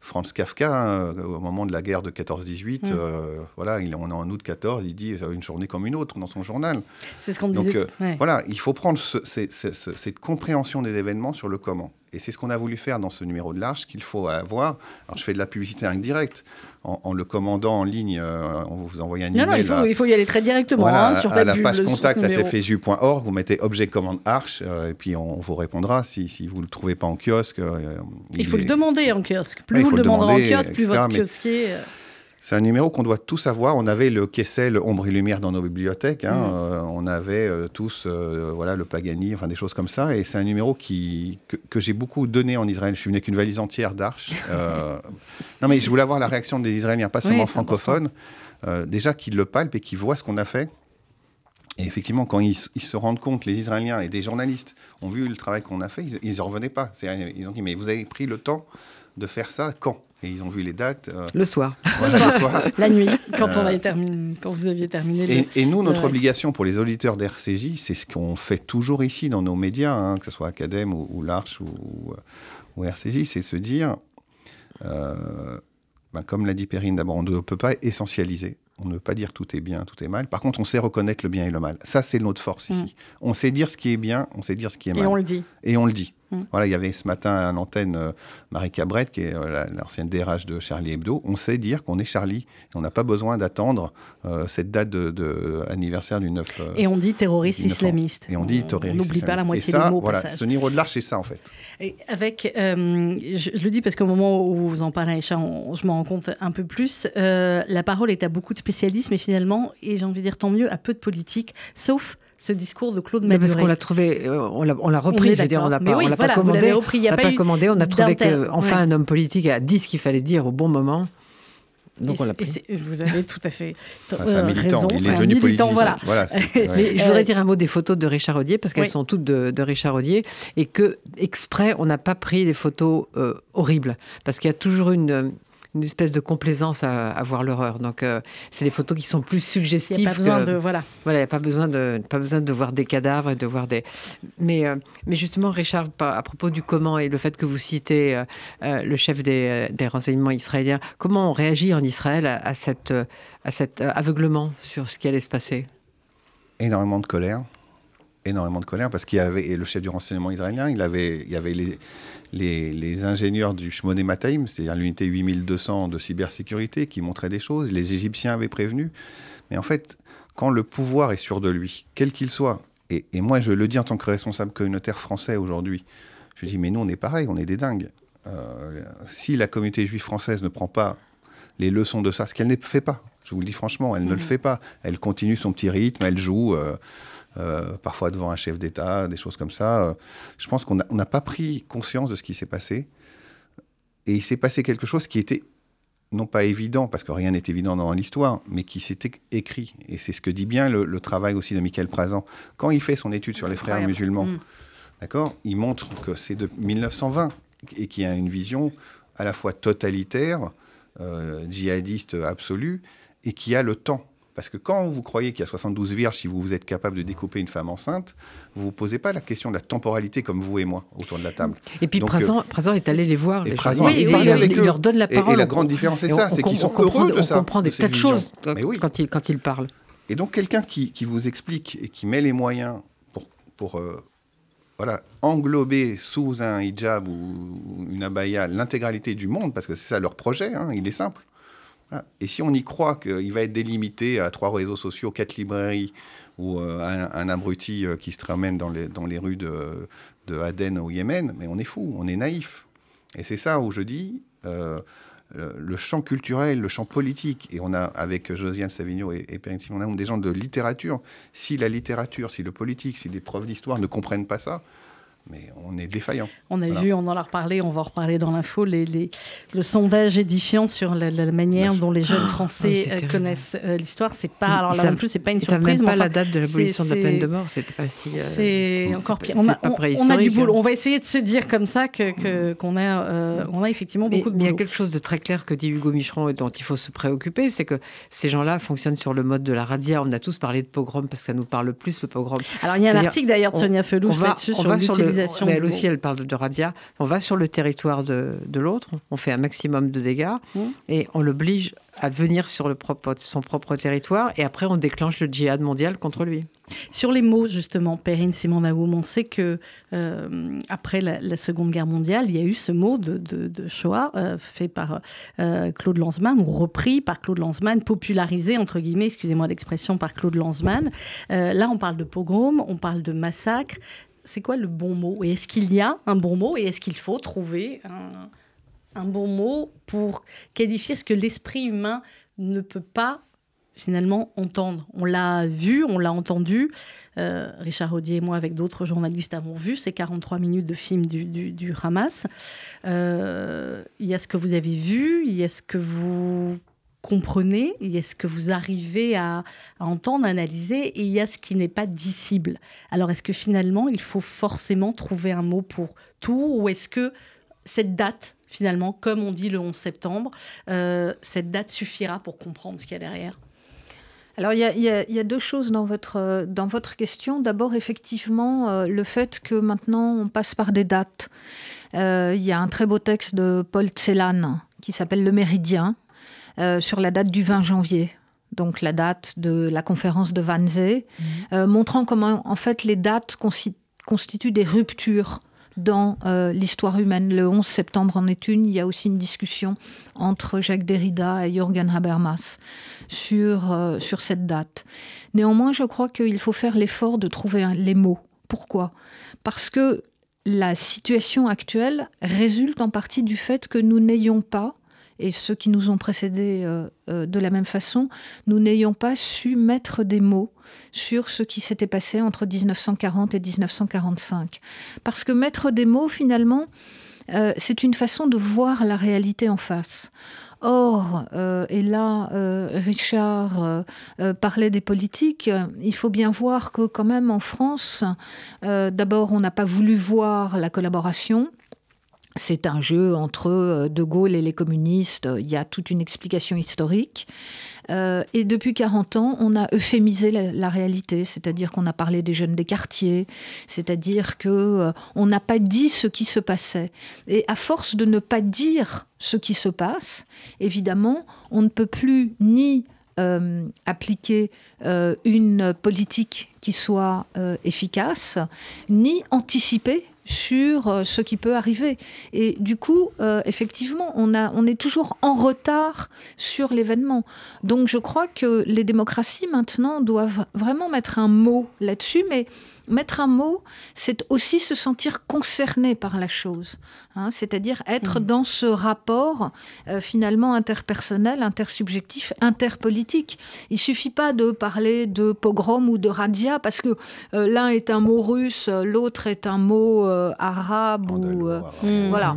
Franz Kafka, hein, au moment de la guerre de 14-18, mm. euh, voilà, il, on est en août 14, il dit une journée comme une autre dans son journal. C'est ce qu'on disait. Donc, euh, voilà, il faut prendre cette compréhension des événements sur le comment. Et c'est ce qu'on a voulu faire dans ce numéro de l'Arche qu'il faut avoir. Alors, je fais de la publicité indirecte. En, le commandant en ligne, euh, on vous envoie un email. Non, non, il faut, y aller très directement voilà, hein, sur à la page contact à tfju.org. Vous mettez objet commande Arche et puis on, vous répondra si, si vous ne le trouvez pas en kiosque. il, faut le demander en kiosque. Plus vous le demandez en kiosque, plus votre kiosquier. Euh, c'est un numéro qu'on doit tous avoir. On avait le Kessel Ombre et Lumière dans nos bibliothèques. Hein. Mm. Euh, on avait euh, tous voilà, le Pagani, enfin des choses comme ça. Et c'est un numéro qui, que, j'ai beaucoup donné en Israël. Je suis venu avec une valise entière d'arches. non, mais je voulais avoir la réaction des Israéliens, pas seulement francophones. déjà qu'ils le palpent et qu'ils voient ce qu'on a fait. Et effectivement, quand ils, se rendent compte, les Israéliens et des journalistes ont vu le travail qu'on a fait, ils ne revenaient pas. Ils ont dit, mais vous avez pris le temps de faire ça quand? Et ils ont vu les dates. Euh, le soir. La nuit, quand, on avait terminé, quand vous aviez terminé. Et, nous, notre obligation pour les auditeurs d'RCJ, c'est ce qu'on fait toujours ici dans nos médias, hein, que ce soit Academ ou, l'Arche ou, ou, RCJ, c'est de se dire, euh, ben, comme l'a dit Perrine, d'abord, on ne peut pas essentialiser. On ne peut pas dire tout est bien, tout est mal. Par contre, on sait reconnaître le bien et le mal. Ça, c'est notre force ici. Mm. On sait dire ce qui est bien, on sait dire ce qui est mal. Et on le dit. Et on le dit. Mm. Voilà, il y avait ce matin à l'antenne euh, Marie Cabrette, qui est euh, l'ancienne DRH de Charlie Hebdo. On sait dire qu'on est Charlie. on n'a pas besoin d'attendre euh, cette date de, anniversement du 9. et on dit terroriste islamiste. Et on dit terroriste. On n'oublie pas la moitié des mots. Voilà, ce niveau de l'arche, c'est ça en fait. Et avec, je, le dis parce qu'au moment où vous en parlez, Aïcha, je m'en rends compte un peu plus. la parole est à beaucoup de spécialistes, mais finalement, et j'ai envie de dire tant mieux, à peu de politique, sauf ce discours de Claude Maduret. Parce qu'on l'a trouvé, euh, on l'a repris, je veux dire, on l'a pas, on l'a pas commandé. on l'a pas, commandé, on a trouvé qu'enfin un homme politique a dit ce qu'il fallait dire au bon moment. Donc on l'a pris. Vous avez tout à fait enfin, euh, militant. Raison, il est devenu politique. Voilà. voilà Mais je voudrais dire un mot des photos de Richard Audier, parce qu'elles sont toutes de, de, Richard Audier, et que exprès, on n'a pas pris des photos euh, horribles, parce qu'il y a toujours une, une espèce de complaisance à, voir l'horreur. Donc, euh, c'est des photos qui sont plus suggestives. Il n'y a pas besoin de voilà. Voilà, il n'y a pas besoin de pas besoin de voir des cadavres, de voir des. Mais euh, mais justement, Richard, à propos du comment et le fait que vous citez euh, le chef des, des, renseignements israéliens, comment on réagit en Israël à, cette à cet aveuglement sur ce qui allait se passer? Énormément de colère énormément de colère parce qu'il y avait le chef du renseignement israélien, il avait, il y avait les, les, ingénieurs du Shmoné Mataim, c'est-à-dire l'unité 8200 de cybersécurité, qui montraient des choses. Les Égyptiens avaient prévenu. Mais en fait, quand le pouvoir est sûr de lui, quel qu'il soit, et, moi je le dis en tant que responsable communautaire français aujourd'hui, je dis mais nous on est pareil, on est des dingues. Euh, si la communauté juive française ne prend pas les leçons de ça, ce qu'elle ne fait pas, je vous le dis franchement, elle ne le mmh. fait pas. Elle continue son petit rythme, elle joue. Euh, euh, parfois devant un chef d'État, des choses comme ça. Euh, je pense qu'on n'a pas pris conscience de ce qui s'est passé. Et il s'est passé quelque chose qui était non pas évident, parce que rien n'est évident dans l'histoire, mais qui s'était écrit. Et c'est ce que dit bien le, travail aussi de Michael Prazan. Quand il fait son étude sur les frères musulmans, mm. d'accord, il montre que c'est de 1920 et qu'il y a une vision à la fois totalitaire, euh, djihadiste absolue, et qui a le temps. Parce que quand vous croyez qu'il y a 72 vierges, si vous, vous êtes capable de découper une femme enceinte, vous ne vous posez pas la question de la temporalité comme vous et moi autour de la table. Et puis présent, euh, est allé les voir. Et les oui, il, avec eux. leur donne la parole. Et, la grande différence, c'est ça, c'est qu'ils sont heureux de ça. On comprend des tas de choses quand, il, quand il parle. Et donc quelqu'un qui, qui, vous explique et qui met les moyens pour, pour euh, voilà, englober sous un hijab ou une abaya l'intégralité du monde, parce que c'est ça leur projet, hein, il est simple Et si on y croit qu'il va être délimité à trois réseaux sociaux, quatre librairies, ou un, un, abruti qui se ramène dans les, dans les rues de, de Aden au Yémen, mais on est fou, on est naïf. Et c'est ça où je dis, le champ culturel, le champ politique, et on a avec Josiane Savigno et, et Perrine Simon des gens de littérature. Si la littérature, si le politique, si les profs d'histoire ne comprennent pas ça, mais on est défaillant. On a vu, on en a reparlé, on va en reparler dans l'info, les, les, le sondage édifiant sur la, manière dont les jeunes ah, Français euh, connaissent euh, l'histoire. C'est pas, alors là non plus, c'est pas une surprise. Même pas la date de l'abolition de la peine de mort, c'était pas si. Euh, c'est encore pire. On a, on, a, du boulot. Hein. On va essayer de se dire comme ça que qu'on a, on a effectivement beaucoup de boulot. Mais il y a quelque chose de très clair que dit Hugo Micheron et dont il faut se préoccuper, c'est que ces gens-là fonctionnent sur le mode de la radia. On a tous parlé de pogrom parce que ça nous parle plus le pogrom. Alors il y a un article d'ailleurs de Sonia Felou là-dessus sur l'utilisation. Elle aussi, elle parle de Radia. On va sur le territoire de, l'autre, on fait un maximum de dégâts mmh. et on l'oblige à venir sur le propre, son propre territoire et après on déclenche le djihad mondial contre lui. Sur les mots, justement, Perrine Simon Naoum, on sait que euh, après la, Seconde Guerre mondiale, il y a eu ce mot de, de, Shoah euh, fait par euh, Claude Lanzmann, ou repris par Claude Lanzmann, popularisé, entre guillemets, excusez-moi l'expression, par Claude Lanzmann. là, on parle de pogrom, on parle de massacre c'est quoi le bon mot? Et est-ce qu'il y a un bon mot? Et est-ce qu'il faut trouver un, bon mot pour qualifier ce que l'esprit humain ne peut pas finalement entendre? On l'a vu, on l'a entendu. Euh, Richard Audier et moi, avec d'autres journalistes, avons vu ces 43 minutes de film du, Hamas. Euh, il y a ce que vous avez vu, il y a ce que vous comprenez, il y a ce que vous arrivez à, entendre, analyser, et il y a ce qui n'est pas dissible. Alors est-ce que finalement, il faut forcément trouver un mot pour tout, ou est-ce que cette date, finalement, comme on dit le 11 septembre, euh, cette date suffira pour comprendre ce qu'il y a derrière? Alors, il y, a, deux choses dans votre, dans votre question. D'abord, effectivement, euh, le fait que maintenant, on passe par des dates. Euh, il y a un très beau texte de Paul Celan qui s'appelle Le Méridien, euh, sur la date du 20 janvier donc la date de la conférence de Wannsee, mhm. euh, montrant comment en fait les dates constituent des ruptures dans euh, l'histoire humaine. Le 11 septembre en est une. Il y a aussi une discussion entre Jacques Derrida et Jürgen Habermas sur, sur cette date. Néanmoins, je crois qu'il faut faire l'effort de trouver les mots. Pourquoi? Parce que la situation actuelle résulte en partie du fait que nous n'ayons pas et ceux qui nous ont précédés euh, euh, de la même façon, nous n'ayons pas su mettre des mots sur ce qui s'était passé entre 1940 et 1945. Parce que mettre des mots, finalement, euh, c'est une façon de voir la réalité en face. Or, et là, Richard parlait des politiques, il faut bien voir que quand même en France, d'abord, on n'a pas voulu voir la collaboration. C'est un jeu entre euh, De Gaulle et les communistes. Il y a toute une explication historique. Euh, et depuis 40 ans, on a euphémisé la, réalité, c'est-à-dire qu'on a parlé des jeunes des quartiers, c'est-à-dire que euh, on n'a pas dit ce qui se passait. Et à force de ne pas dire ce qui se passe, évidemment, on ne peut plus ni appliquer une politique qui soit efficace, ni anticiper sur euh, ce qui peut arriver. Et du coup, euh, effectivement, on, a, on est toujours en retard sur l'événement. Donc je crois que les démocraties maintenant doivent vraiment mettre un mot là-dessus, mais mettre un mot, c'est aussi se sentir concerné par la chose. Hein, c'est-à-dire être mmh. dans ce rapport euh, finalement interpersonnel, intersubjectif, interpolitique. Il suffit pas de parler de pogrom ou de radia parce que euh, l'un est un mot russe, l'autre est un mot euh, arabe ou voilà.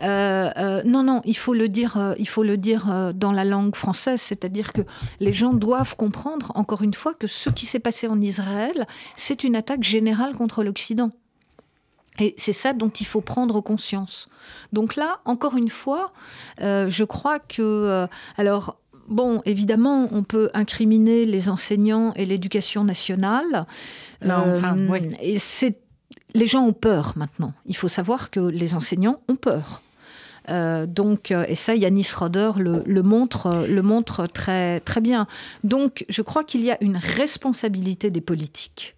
non, non, il faut le dire, il faut le dire dans la langue française, c'est-à-dire que les gens doivent comprendre, encore une fois, que ce qui s'est passé en Israël, c'est une attaque générale contre l'Occident. Et c'est ça dont il faut prendre conscience. Donc là, encore une fois, euh, je crois que... Euh, alors, bon, évidemment, on peut incriminer les enseignants et l'éducation nationale. Non, enfin, euh, oui. Et c'est... Les gens ont peur maintenant. Il faut savoir que les enseignants ont peur. donc, et ça, Yanis Roder le, le, montre, le montre très, très bien. Donc, je crois qu'il y a une responsabilité des politiques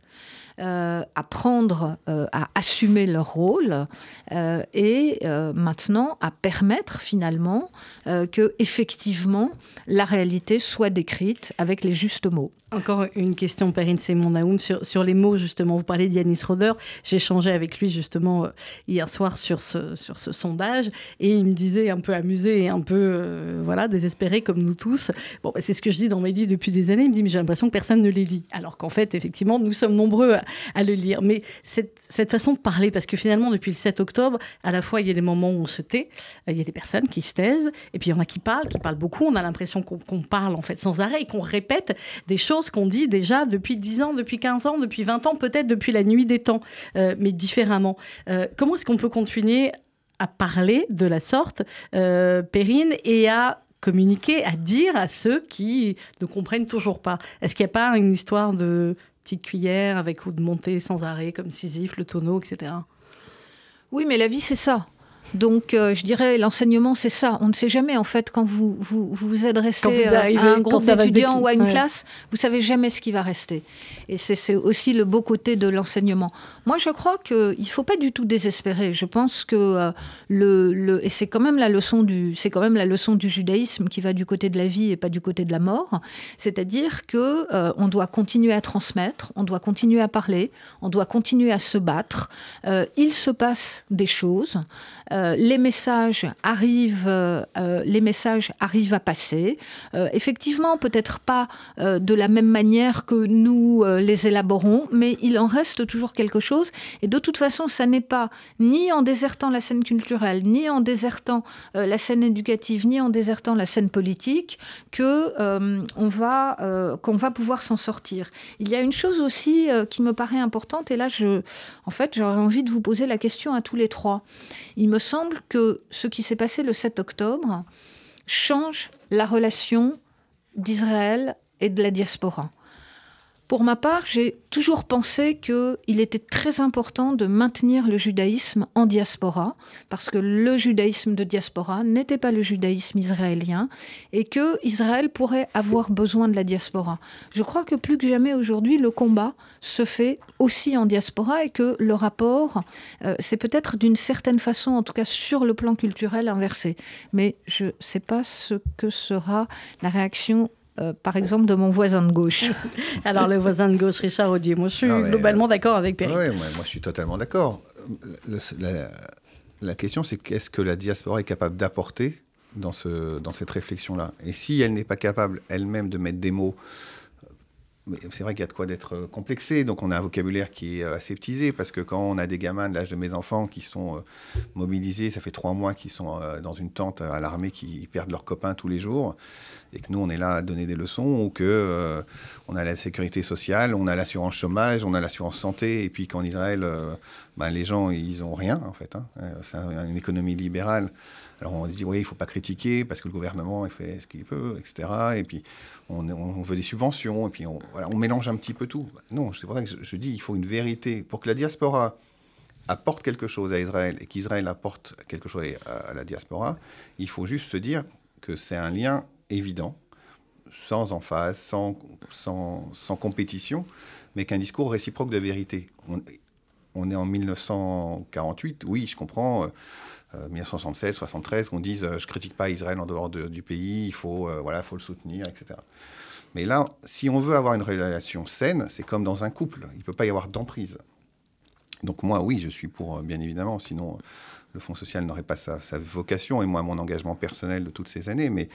apprendre à assumer leur rôle et maintenant à permettre finalement que effectivement la réalité soit décrite avec les justes mots. Encore une question, Perrine Simon Naoum, sur, sur les mots, justement. Vous parlez d'Yanis Roder. J'ai échangé avec lui, justement, euh, hier soir sur ce, sur ce sondage. Et il me disait, un peu amusé et un peu, euh, voilà, désespéré, comme nous tous. Bon, bah, c'est ce que je dis dans mes livres depuis des années. Il me dit, mais j'ai l'impression que personne ne les lit. Alors qu'en fait, effectivement, nous sommes nombreux à, le lire. Mais cette, façon de parler, parce que finalement, depuis le 7 octobre, à la fois, il y a des moments où on se tait, il y a des personnes qui se taisent, et puis il y en a qui parlent, qui parlent beaucoup. On a l'impression qu'on parle, en fait, sans arrêt et qu'on répète des choses qu'on dit déjà depuis 10 ans, depuis 15 ans, depuis 20 ans, peut-être depuis la nuit des temps, euh, mais différemment. Euh, comment est-ce qu'on peut continuer à parler de la sorte, euh, Perrine, et à communiquer, à dire à ceux qui ne comprennent toujours pas? Est-ce qu'il n'y a pas une histoire de petite cuillère avec ou de montée sans arrêt, comme Sisyphe, le tonneau, etc. Oui, mais la vie, c'est ça. Donc, euh, je dirais, l'enseignement, c'est ça. On ne sait jamais, en fait, quand vous vous, vous, adressez euh, à un groupe d'étudiants ou à une classe, vous savez jamais ce qui va rester. Et c'est aussi le beau côté de l'enseignement. Moi, je crois qu'il ne faut pas du tout désespérer. Je pense que euh, le, et c'est quand même la leçon du, c'est quand même la leçon du judaïsme qui va du côté de la vie et pas du côté de la mort. C'est-à-dire que on doit continuer à transmettre, on doit continuer à parler, on doit continuer à se battre. il se passe des choses. Euh, les messages arrivent, euh, les messages arrivent à passer. Euh, effectivement, peut-être pas de la même manière que nous les élaborons, mais il en reste toujours quelque chose. Et de toute façon, ça n'est pas ni en désertant la scène culturelle, ni en désertant la scène éducative, ni en désertant la scène politique que on va qu'on va pouvoir s'en sortir. Il y a une chose aussi qui me paraît importante, et là, en fait, j'aurais envie de vous poser la question à tous les trois. Semble que ce qui s'est passé le 7 octobre change la relation d'Israël et de la diaspora. Pour ma part, j'ai toujours pensé qu'il était très important de maintenir le judaïsme en diaspora, parce que le judaïsme de diaspora n'était pas le judaïsme israélien, et que Israël pourrait avoir besoin de la diaspora. Je crois que plus que jamais aujourd'hui, le combat se fait aussi en diaspora, et que le rapport, euh, c'est peut-être d'une certaine façon, en tout cas sur le plan culturel, inversé. Mais je ne sais pas ce que sera la réaction euh, par exemple, de mon voisin de gauche. Alors, le voisin de gauche, Richard Audier, moi je suis globalement d'accord avec Perry. Oui, moi, je suis totalement d'accord. La, question, c'est qu'est-ce que la diaspora est capable d'apporter dans, ce, dans cette réflexion-là? Et si elle n'est pas capable elle-même de mettre des mots c'est vrai qu'il y a de quoi d'être euh, complexé. Donc, on a un vocabulaire qui est euh, aseptisé parce que quand on a des gamins de l'âge de mes enfants qui sont mobilisés, ça fait trois mois qu'ils sont dans une tente à l'armée, qui perdent leurs copains tous les jours et que nous, on est là à donner des leçons, ou que euh, on a la sécurité sociale, on a l'assurance chômage, on a l'assurance santé, et puis qu'en Israël, euh, ben, les gens, ils ont rien, en fait. Hein. Euh, c'est une économie libérale. Alors on se dit, oui, il ne faut pas critiquer parce que le gouvernement fait ce qu'il peut, etc. Et puis on, veut des subventions, et puis on, mélange un petit peu tout. Non, c'est pour ça que je, dis, il faut une vérité. Pour que la diaspora apporte quelque chose à Israël et qu'Israël apporte quelque chose à la diaspora, il faut juste se dire que c'est un lien évident, sans emphase, sans, sans, sans compétition, mais qu'un discours réciproque de vérité. On, est en 1948, oui, je comprends. 1976, 73, qu'on dise euh, je critique pas Israël en dehors du pays, il faut, euh, voilà, faut le soutenir, etc. Mais là, si on veut avoir une relation saine, c'est comme dans un couple, il ne peut pas y avoir d'emprise. Donc moi, oui, je suis pour, euh, bien évidemment, sinon le Fonds social n'aurait pas sa, vocation, et moi, mon engagement personnel de toutes ces années. Mais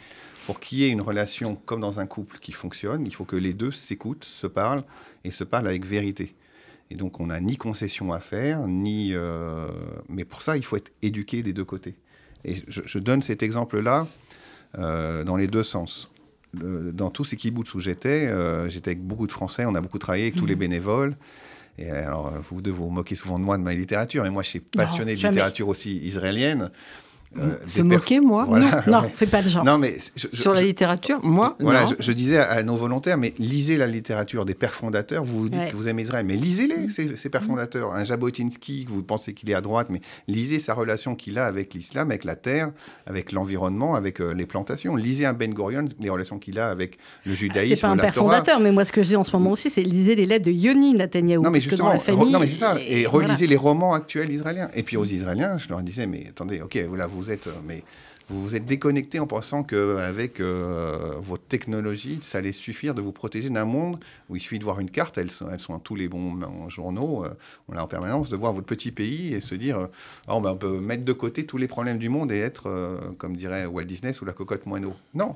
pour qu'il y ait une relation comme dans un couple qui fonctionne, il faut que les deux s'écoutent, se parlent, et se parlent avec vérité. Et donc, on n'a ni concession à faire, ni. Euh, mais pour ça, il faut être éduqué des deux côtés. Et je, donne cet exemple-là euh, dans les deux sens. dans tous ces kibbutz où j'étais, euh, j'étais avec beaucoup de Français, on a beaucoup travaillé avec tous les mmh. bénévoles. Et alors, vous devez vous moquer souvent de moi, de ma littérature, mais moi, je suis passionné de littérature aussi israélienne. Euh, se moquer, moi Non, c'est pas le genre. Non, mais sur la littérature, moi Voilà, je, disais à, nos volontaires, mais lisez la littérature des pères fondateurs. Vous vous dites que vous aimez Israël, mais lisez-les, mm. ces, pères mm. fondateurs. Un Jabotinsky, vous pensez qu'il est à droite, mais lisez sa relation qu'il a avec l'islam, avec la terre, avec l'environnement, avec euh, les plantations. Lisez un Ben Gurion, les relations qu'il a avec le ah, judaïsme. C'est pas un père fondateur, mais moi, ce que je dis en ce moment aussi, c'est lisez les lettres de Yoni Netanyahou. Non, mais justement, non, mais c'est ça. Et, relisez les romans actuels israéliens. Et puis aux Israéliens, je leur disais, mais attendez, ok, voilà, vous êtes, euh, mais vous vous êtes déconnecté en pensant qu'avec euh, votre technologie, ça allait suffire de vous protéger d'un monde où il suffit de voir une carte, elles sont, elles sont dans tous les bons journaux, euh, on a en permanence, de voir votre petit pays et se dire, euh, oh, ben, on peut mettre de côté tous les problèmes du monde et être, comme dirait Walt Disney, sous la cocotte moineau. Non,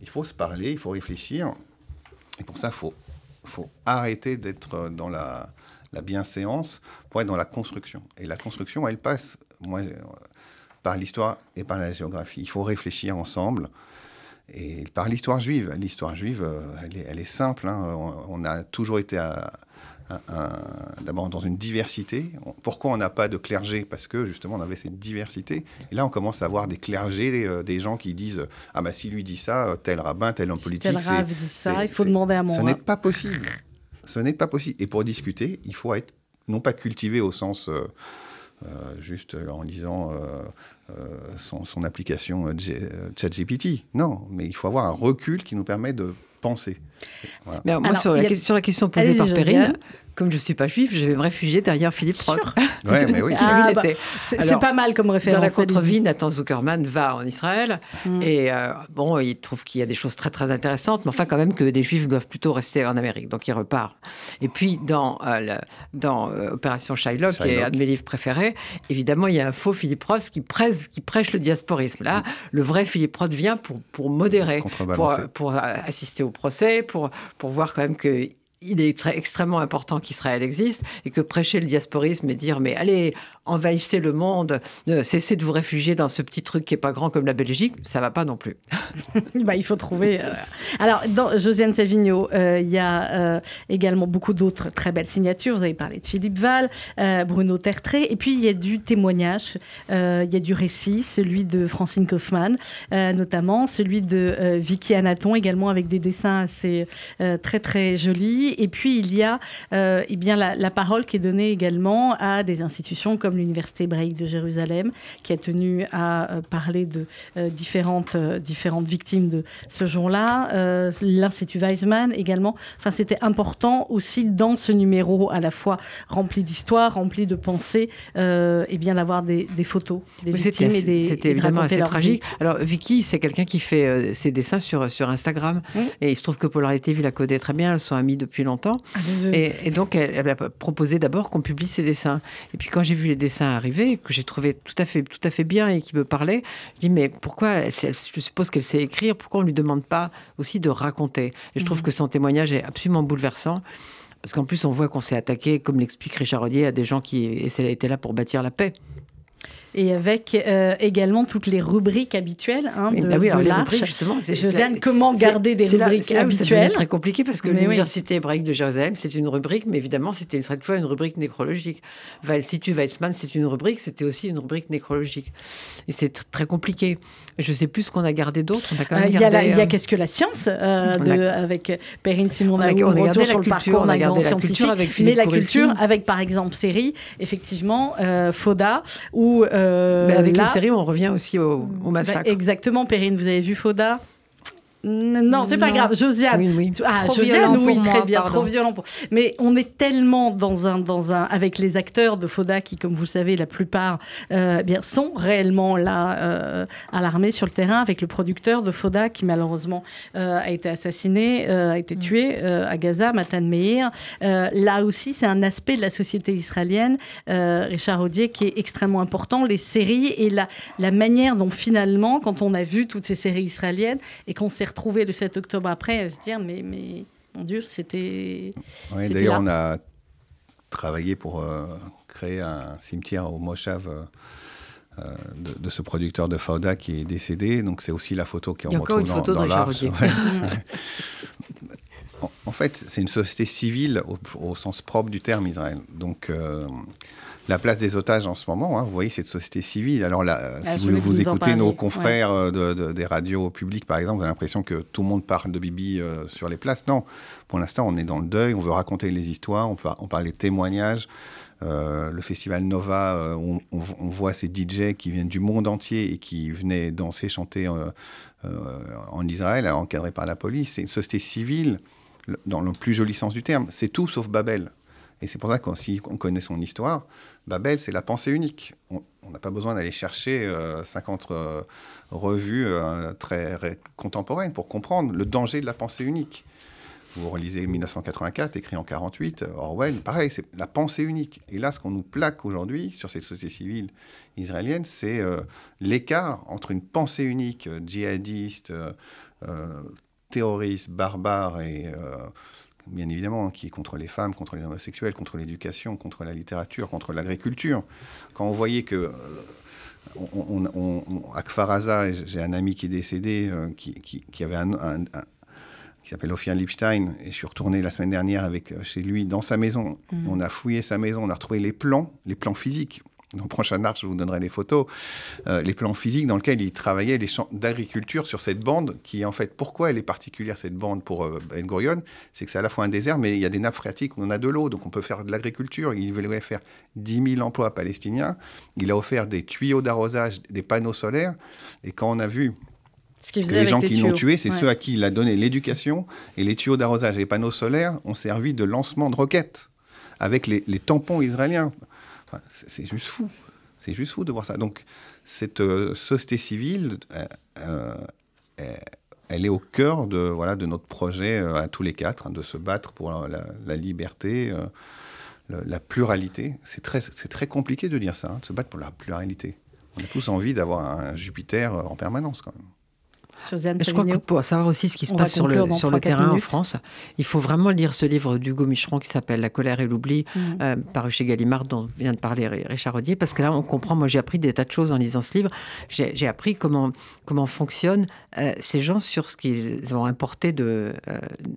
il faut se parler, il faut réfléchir. Et pour ça, il faut, faut arrêter d'être dans la, la bienséance pour être dans la construction. Et la construction, elle passe, moi, par l'histoire et par la géographie. Il faut réfléchir ensemble. Et par l'histoire juive. L'histoire juive, euh, elle est, simple. Hein. On, a toujours été d'abord dans une diversité. Pourquoi on n'a pas de clergé? Parce que justement, on avait cette diversité. Et là, on commence à avoir des clergés, euh, des gens qui disent Ah, bah si lui dit ça, tel rabbin, tel homme politique. tel rabbin dit ça, il faut demander à moi. Ce n'est pas possible. Ce n'est pas possible. Et pour discuter, il faut être non pas cultivé au sens. Euh, euh, juste en lisant euh, euh, son, application ChatGPT. Non, mais il faut avoir un recul qui nous permet de penser. Mais moi, sur, la, sur, la, question posée par Perrine, comme je ne suis pas juif, je vais me réfugier derrière Philippe Roth. Ouais, mais oui. Ah, bah, c'est pas mal comme référence. Dans la contre-vie, Nathan Zuckerman va en Israël mm. et euh, bon, il trouve qu'il y a des choses très très intéressantes, mais enfin quand même que des juifs doivent plutôt rester en Amérique, donc il repart. Et puis dans, euh, dans euh, Opération Shylock, qui est un de mes livres préférés, évidemment il y a un faux Philippe Roth qui prêche, qui prêche le diasporisme. Là, mm. le vrai Philippe Roth vient pour, pour modérer, pour, pour assister au procès, pour, pour voir quand même que il est extrêmement important qu'Israël existe et que prêcher le diasporisme et dire mais allez, envahissez le monde, cessez de vous réfugier dans ce petit truc qui est pas grand comme la Belgique, ça va pas non plus. bah, il faut trouver. Euh, alors, dans Josiane Savigno, euh, il y a euh, également beaucoup d'autres très belles signatures. Vous avez parlé de Philippe Val, Bruno Tertré, et puis il y a du témoignage, il y a du récit, celui de Francine Kaufmann, notamment celui de Vicky Anaton, également avec des dessins assez très très jolis. Et puis il y a eh bien la, la parole qui est donnée également à des institutions comme l'Université hébraïque de Jérusalem, qui a tenu à euh, parler de euh, différentes, euh, différentes victimes de ce jour-là, l'Institut Weizmann également. Enfin, c'était important aussi dans ce numéro à la fois rempli d'histoire, rempli de pensées, et bien d'avoir des, photos des victimes et des. C'était évidemment assez tragique. Alors, Vicky, c'est quelqu'un qui fait ses dessins sur, sur Instagram. Et il se trouve que Polarité Vie la connaît très bien. Elles sont amies depuis longtemps. Ah, et, donc, elle, elle a proposé d'abord qu'on publie ses dessins. Et puis, quand j'ai vu les dessins arriver, que j'ai trouvé tout à, fait, tout à fait bien et qui me parlait, je dis mais pourquoi, je suppose qu'elle sait écrire, pourquoi on ne lui demande pas aussi de raconter? Et je trouve mhm. que son témoignage est absolument bouleversant. Parce qu'en plus, on voit qu'on s'est attaqué, comme l'explique Richard Rodier, à des gens qui étaient là pour bâtir la paix et avec euh, également toutes les rubriques habituelles hein, de, bah oui, justement, Josiane, comment garder des rubriques là, habituelles C'est très compliqué parce que l'Université hébraïque de Jérusalem, c'est une rubrique, mais évidemment, c'était cette fois une rubrique nécrologique. L'Institut Weizmann, c'est une rubrique, c'était aussi une rubrique nécrologique. Et c'est très compliqué. Je ne sais plus ce qu'on a gardé d'autre. Euh, il y, a euh, Qu'est-ce que la science de, avec Perrine Simon on a, on a gardé sur le parcours d'un grand scientifique, mais la culture avec par exemple série, effectivement, Foda, ou euh, avec les séries, on revient aussi au, au massacre. exactement, Perrine, vous avez vu Foda non, c'est pas grave. Josiane. Oui, oui. Ah, Josiane, oui, très bien. Trop violent. Pour... Mais on est tellement dans un, dans un, avec les acteurs de Foda qui, comme vous le savez, la plupart, euh, eh bien, sont réellement là euh, à l'armée sur le terrain, avec le producteur de Foda qui malheureusement euh, a été assassiné, a été mm. tué à Gaza, Matan Meir. là aussi, c'est un aspect de la société israélienne, Richard Audier, qui est extrêmement important. Les séries et la, la manière dont finalement, quand on a vu toutes ces séries israéliennes et qu'on s'est retrouver le 7 octobre après à se dire mais, mais mon Dieu, c'était. Oui, d'ailleurs, on a travaillé pour euh, créer un cimetière au Moshav. Euh, euh, de, ce producteur de Fauda qui est décédé. Donc c'est aussi la photo qu'on retrouve dans, dans l'arche. en, fait, c'est une société civile au, sens propre du terme Israël. Donc la place des otages en ce moment. Hein, vous voyez cette société civile. Alors là, ah, si vous, vous écoutez nos confrères de, des radios publiques, par exemple, vous avez l'impression que tout le monde parle de Bibi sur les places. Non, pour l'instant, on est dans le deuil. On veut raconter les histoires. On, peut, on parle des témoignages. Euh, le festival Nova, euh, on, voit ces DJ qui viennent du monde entier et qui venaient danser, chanter euh, en Israël, encadrés par la police. C'est une société civile, dans le plus joli sens du terme. C'est tout sauf Babel. Et c'est pour ça qu'on si on connaît son histoire, Babel, c'est la pensée unique. On n'a pas besoin d'aller chercher 50 revues très contemporaines pour comprendre le danger de la pensée unique. Vous relisez 1984, écrit en 48, Orwell, pareil, c'est la pensée unique. Et là, ce qu'on nous plaque aujourd'hui sur cette société civile israélienne, c'est euh, l'écart entre une pensée unique euh, djihadiste, euh, terroriste, barbare et bien évidemment, qui est contre les femmes, contre les homosexuels, contre l'éducation, contre la littérature, contre l'agriculture. Quand on voyait que on, à Kfaraza, j'ai un ami qui est décédé, qui, avait un, qui s'appelle Ophir Lipstein, et je suis retourné la semaine dernière avec, euh, chez lui dans sa maison. Mm. On a fouillé sa maison, on a retrouvé les plans, les plans physiques. Dans le prochain art, je vous donnerai les photos, euh, les plans physiques dans lesquels il travaillait les champs d'agriculture sur cette bande, qui en fait, pourquoi elle est particulière cette bande pour euh, Ben Gurion C'est que c'est à la fois un désert, mais il y a des nappes phréatiques où on a de l'eau, donc on peut faire de l'agriculture. Il voulait faire 10 000 emplois palestiniens. Il a offert des tuyaux d'arrosage, des panneaux solaires, et quand on a vu les gens qui l'ont tué, c'est ceux à qui il a donné l'éducation et les tuyaux d'arrosage et les panneaux solaires ont servi de lancement de roquettes avec les, tampons israéliens. C'est juste fou. C'est juste fou de voir ça. Donc, cette euh, société civile, euh, euh, elle est au cœur de, voilà, de notre projet à tous les quatre, hein, de se battre pour la, liberté, la pluralité. C'est très, très compliqué de dire ça, hein, de se battre pour la pluralité. On a tous envie d'avoir un Jupiter en permanence quand même. Je crois que pour savoir aussi ce qui se passe sur le, sur le terrain en France, il faut vraiment lire ce livre d'Hugo Micheron qui s'appelle La colère et l'oubli, mm. euh, paru chez Gallimard, dont vient de parler Richard Rodier, parce que là, on comprend, moi j'ai appris des tas de choses en lisant ce livre. J'ai appris comment, comment fonctionnent euh, ces gens sur ce qu'ils ont importé euh,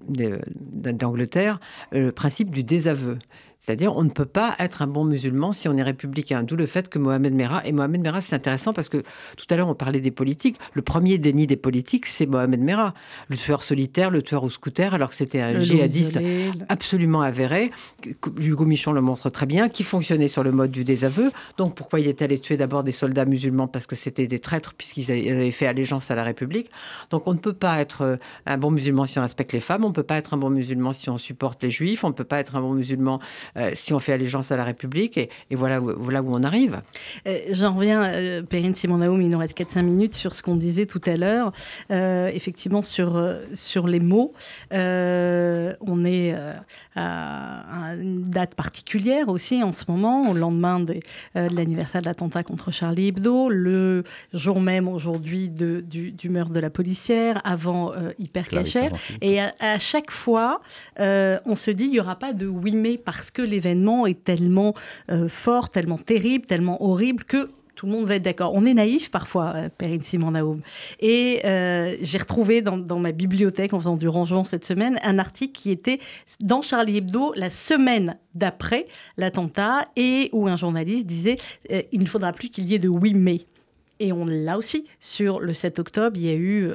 d'Angleterre, de, le principe du désaveu. C'est-à-dire, on ne peut pas être un bon musulman si on est républicain. D'où le fait que Mohamed Merah, et Mohamed Merah, c'est intéressant parce que tout à l'heure, on parlait des politiques. Le premier déni des politiques, c'est Mohamed Merah. Le tueur solitaire, le tueur au scooter, alors que c'était un djihadiste absolument avéré. Hugo Michon le montre très bien, qui fonctionnait sur le mode du désaveu. Donc, pourquoi il est allé tuer d'abord des soldats musulmans? Parce que c'était des traîtres, puisqu'ils avaient fait allégeance à la République. Donc, on ne peut pas être euh, un bon musulman si on respecte les femmes. On ne peut pas être un bon musulman si on supporte les juifs. On ne peut pas être un bon musulman si on fait allégeance à la République. Et, voilà, voilà où on arrive. Euh, j'en reviens, euh, Perrine Simon-Naoum, il nous reste 4-5 minutes sur ce qu'on disait tout à l'heure. effectivement, sur, sur les mots, on est à une date particulière aussi en ce moment, au lendemain de, l'anniversaire de l'attentat contre Charlie Hebdo, le jour même aujourd'hui du, du, meurtre de la policière, avant Hyper Cacher. Et à, à, chaque fois, on se dit, il n'y aura pas de oui mais parce que l'événement est tellement euh, fort, tellement terrible, tellement horrible que tout le monde va être d'accord. On est naïf parfois, euh, Perrine Simon Naoum. Et euh, j'ai retrouvé dans, ma bibliothèque, en faisant du rangement cette semaine, un article qui était dans Charlie Hebdo la semaine d'après l'attentat et où un journaliste disait il ne faudra plus qu'il y ait de oui mais. Et on l'a aussi. Sur le 7 octobre, il y a eu,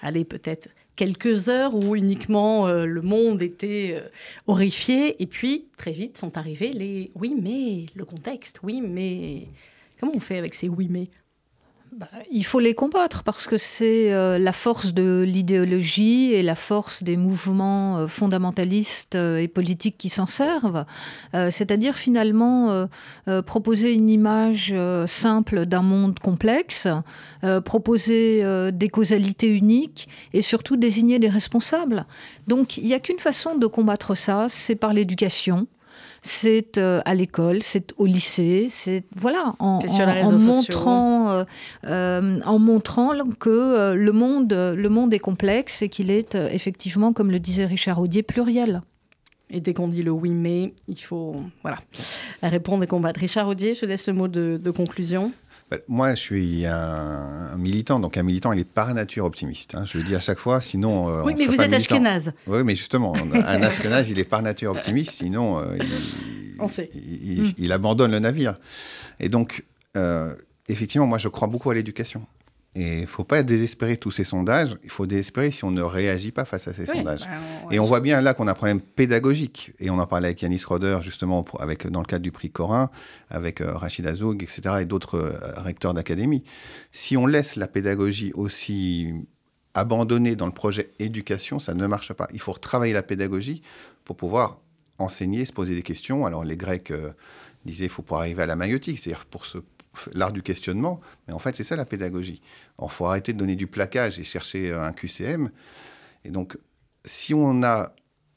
allez, peut-être quelques heures où uniquement euh, le monde était euh, horrifié. Et puis, très vite, sont arrivés les oui, mais le contexte, oui, mais. Comment on fait avec ces oui, mais bah, il faut les combattre parce que c'est euh, la force de l'idéologie et la force des mouvements euh, fondamentalistes euh, et politiques qui s'en servent. C'est-à-dire finalement proposer une image simple d'un monde complexe, proposer des causalités uniques et surtout désigner des responsables. Donc il n'y a qu'une façon de combattre ça, c'est par l'éducation c'est euh, à l'école, c'est au lycée, c'est voilà en, montrant euh, euh, en montrant que le monde le monde est complexe et qu'il est effectivement, comme le disait Richard Audier, pluriel. Et dès qu'on dit le oui mais, il faut voilà répondre et combattre. Richard Audier, je laisse le mot de conclusion. Bah, moi, je suis un, militant, donc un militant, il est par nature optimiste. Hein. je le dis à chaque fois, sinon. Euh, oui, mais vous êtes ashkenaz. Oui, mais justement, un ashkenaz, il est par nature optimiste, sinon. Euh, il, abandonne le navire. Et donc, effectivement, moi, je crois beaucoup à l'éducation. Et il ne faut pas de tous ces sondages. Il faut désespérer si on ne réagit pas face à ces sondages. Bah, et on voit bien là qu'on a un problème pédagogique. Et on en parlait avec Yanis Roder, justement, avec, dans le cadre du prix Corin, avec euh, Rachid Azoug, etc., et d'autres euh, recteurs d'académie. Si on laisse la pédagogie aussi abandonnée dans le projet éducation, ça ne marche pas. Il faut retravailler la pédagogie pour pouvoir enseigner, se poser des questions. Alors les Grecs euh, disaient qu'il faut pouvoir arriver à la maïotique, c'est-à-dire pour se l'art du questionnement, mais en fait, c'est ça la pédagogie. Il faut arrêter de donner du plaquage et chercher euh, un QCM. Et donc, si on a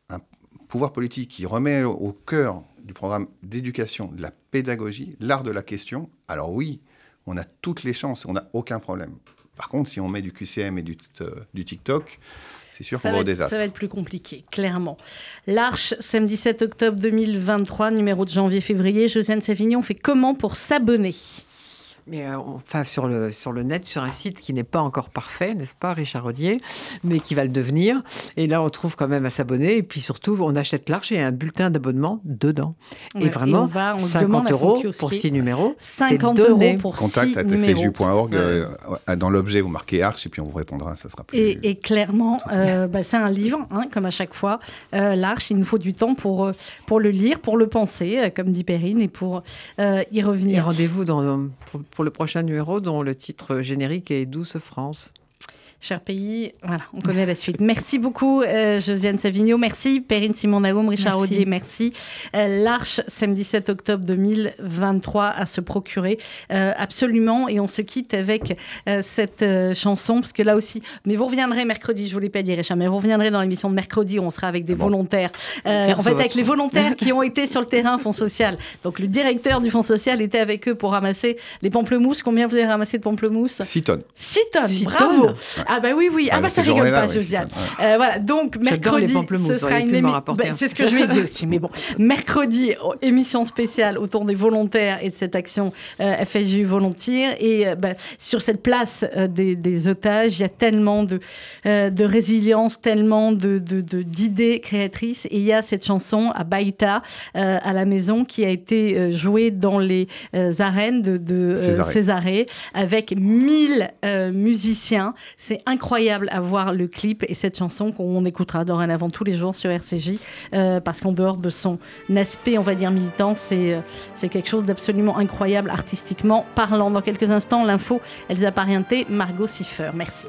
un pouvoir politique qui remet au cœur du programme d'éducation de la pédagogie, l'art de la question, alors oui, on a toutes les chances, on n'a aucun problème. Par contre, si on met du QCM et du, euh, du TikTok, c'est sûr qu'on va au désastre. Ça va être plus compliqué, clairement. L'Arche, samedi 7 octobre 2023, numéro de janvier-février. Josiane Savignon fait comment pour s'abonner? Mais euh, enfin sur le sur le net, sur un site qui n'est pas encore parfait, n'est-ce pas, Richard Rodier, mais qui va le devenir. Et là, on trouve quand même à s'abonner. Et puis surtout, on achète l'arche et un bulletin d'abonnement dedans. et vraiment, on va, 50 euros pour six numéros. 50 euros pour Contact numéros. Euh, dans l'objet, vous marquez arche et puis on vous répondra. Ça sera plus. Et, clairement, euh, bah, c'est un livre, hein, comme à chaque fois. l'arche, il nous faut du temps pour pour le lire, pour le penser, comme dit Perrine, et pour y revenir. Et rendez-vous dans pour le prochain numéro dont le titre générique est Douce France. Cher pays, voilà, on connaît la suite. Merci beaucoup, euh, Josiane Savigno. Merci, Perrine Simon-Nagoum, Richard Audier, merci. Euh, L'Arche, samedi 7 octobre 2023, à se procurer euh, absolument. Et on se quitte avec cette chanson, parce que là aussi, mais vous reviendrez mercredi, je ne voulais pas dire, Richard, mais vous reviendrez dans l'émission de mercredi où on sera avec des volontaires. en fait, avec les volontaires qui ont été sur le terrain Fonds social. Donc, le directeur du Fonds social était avec eux pour ramasser les pamplemousses. Combien vous avez ramassé de pamplemousses? 6 tonnes. 6 tonnes, bravo. Ah bah oui, oui. Ah, bah ça rigole pas, Josiane. Euh, voilà, donc mercredi, ce sera une émission. Bah, c'est ce que je lui ai dit aussi. Mais bon, mercredi, oh, émission spéciale autour des volontaires et de cette action euh, FSJU Volontiers. Et euh, bah, sur cette place des, otages, il y a tellement de, de résilience, tellement de, d'idées créatrices. Et il y a cette chanson à Baïta, à la maison, qui a été jouée dans les arènes de, de Césarée, avec 1000 musiciens. C'est incroyable à voir le clip et cette chanson qu'on écoutera dorénavant tous les jours sur RCJ, euh, parce qu'en dehors de son aspect, on va dire, militant, c'est euh, quelque chose d'absolument incroyable artistiquement parlant. Dans quelques instants, l'info Elsa Pariente, Margot Siffer. Merci.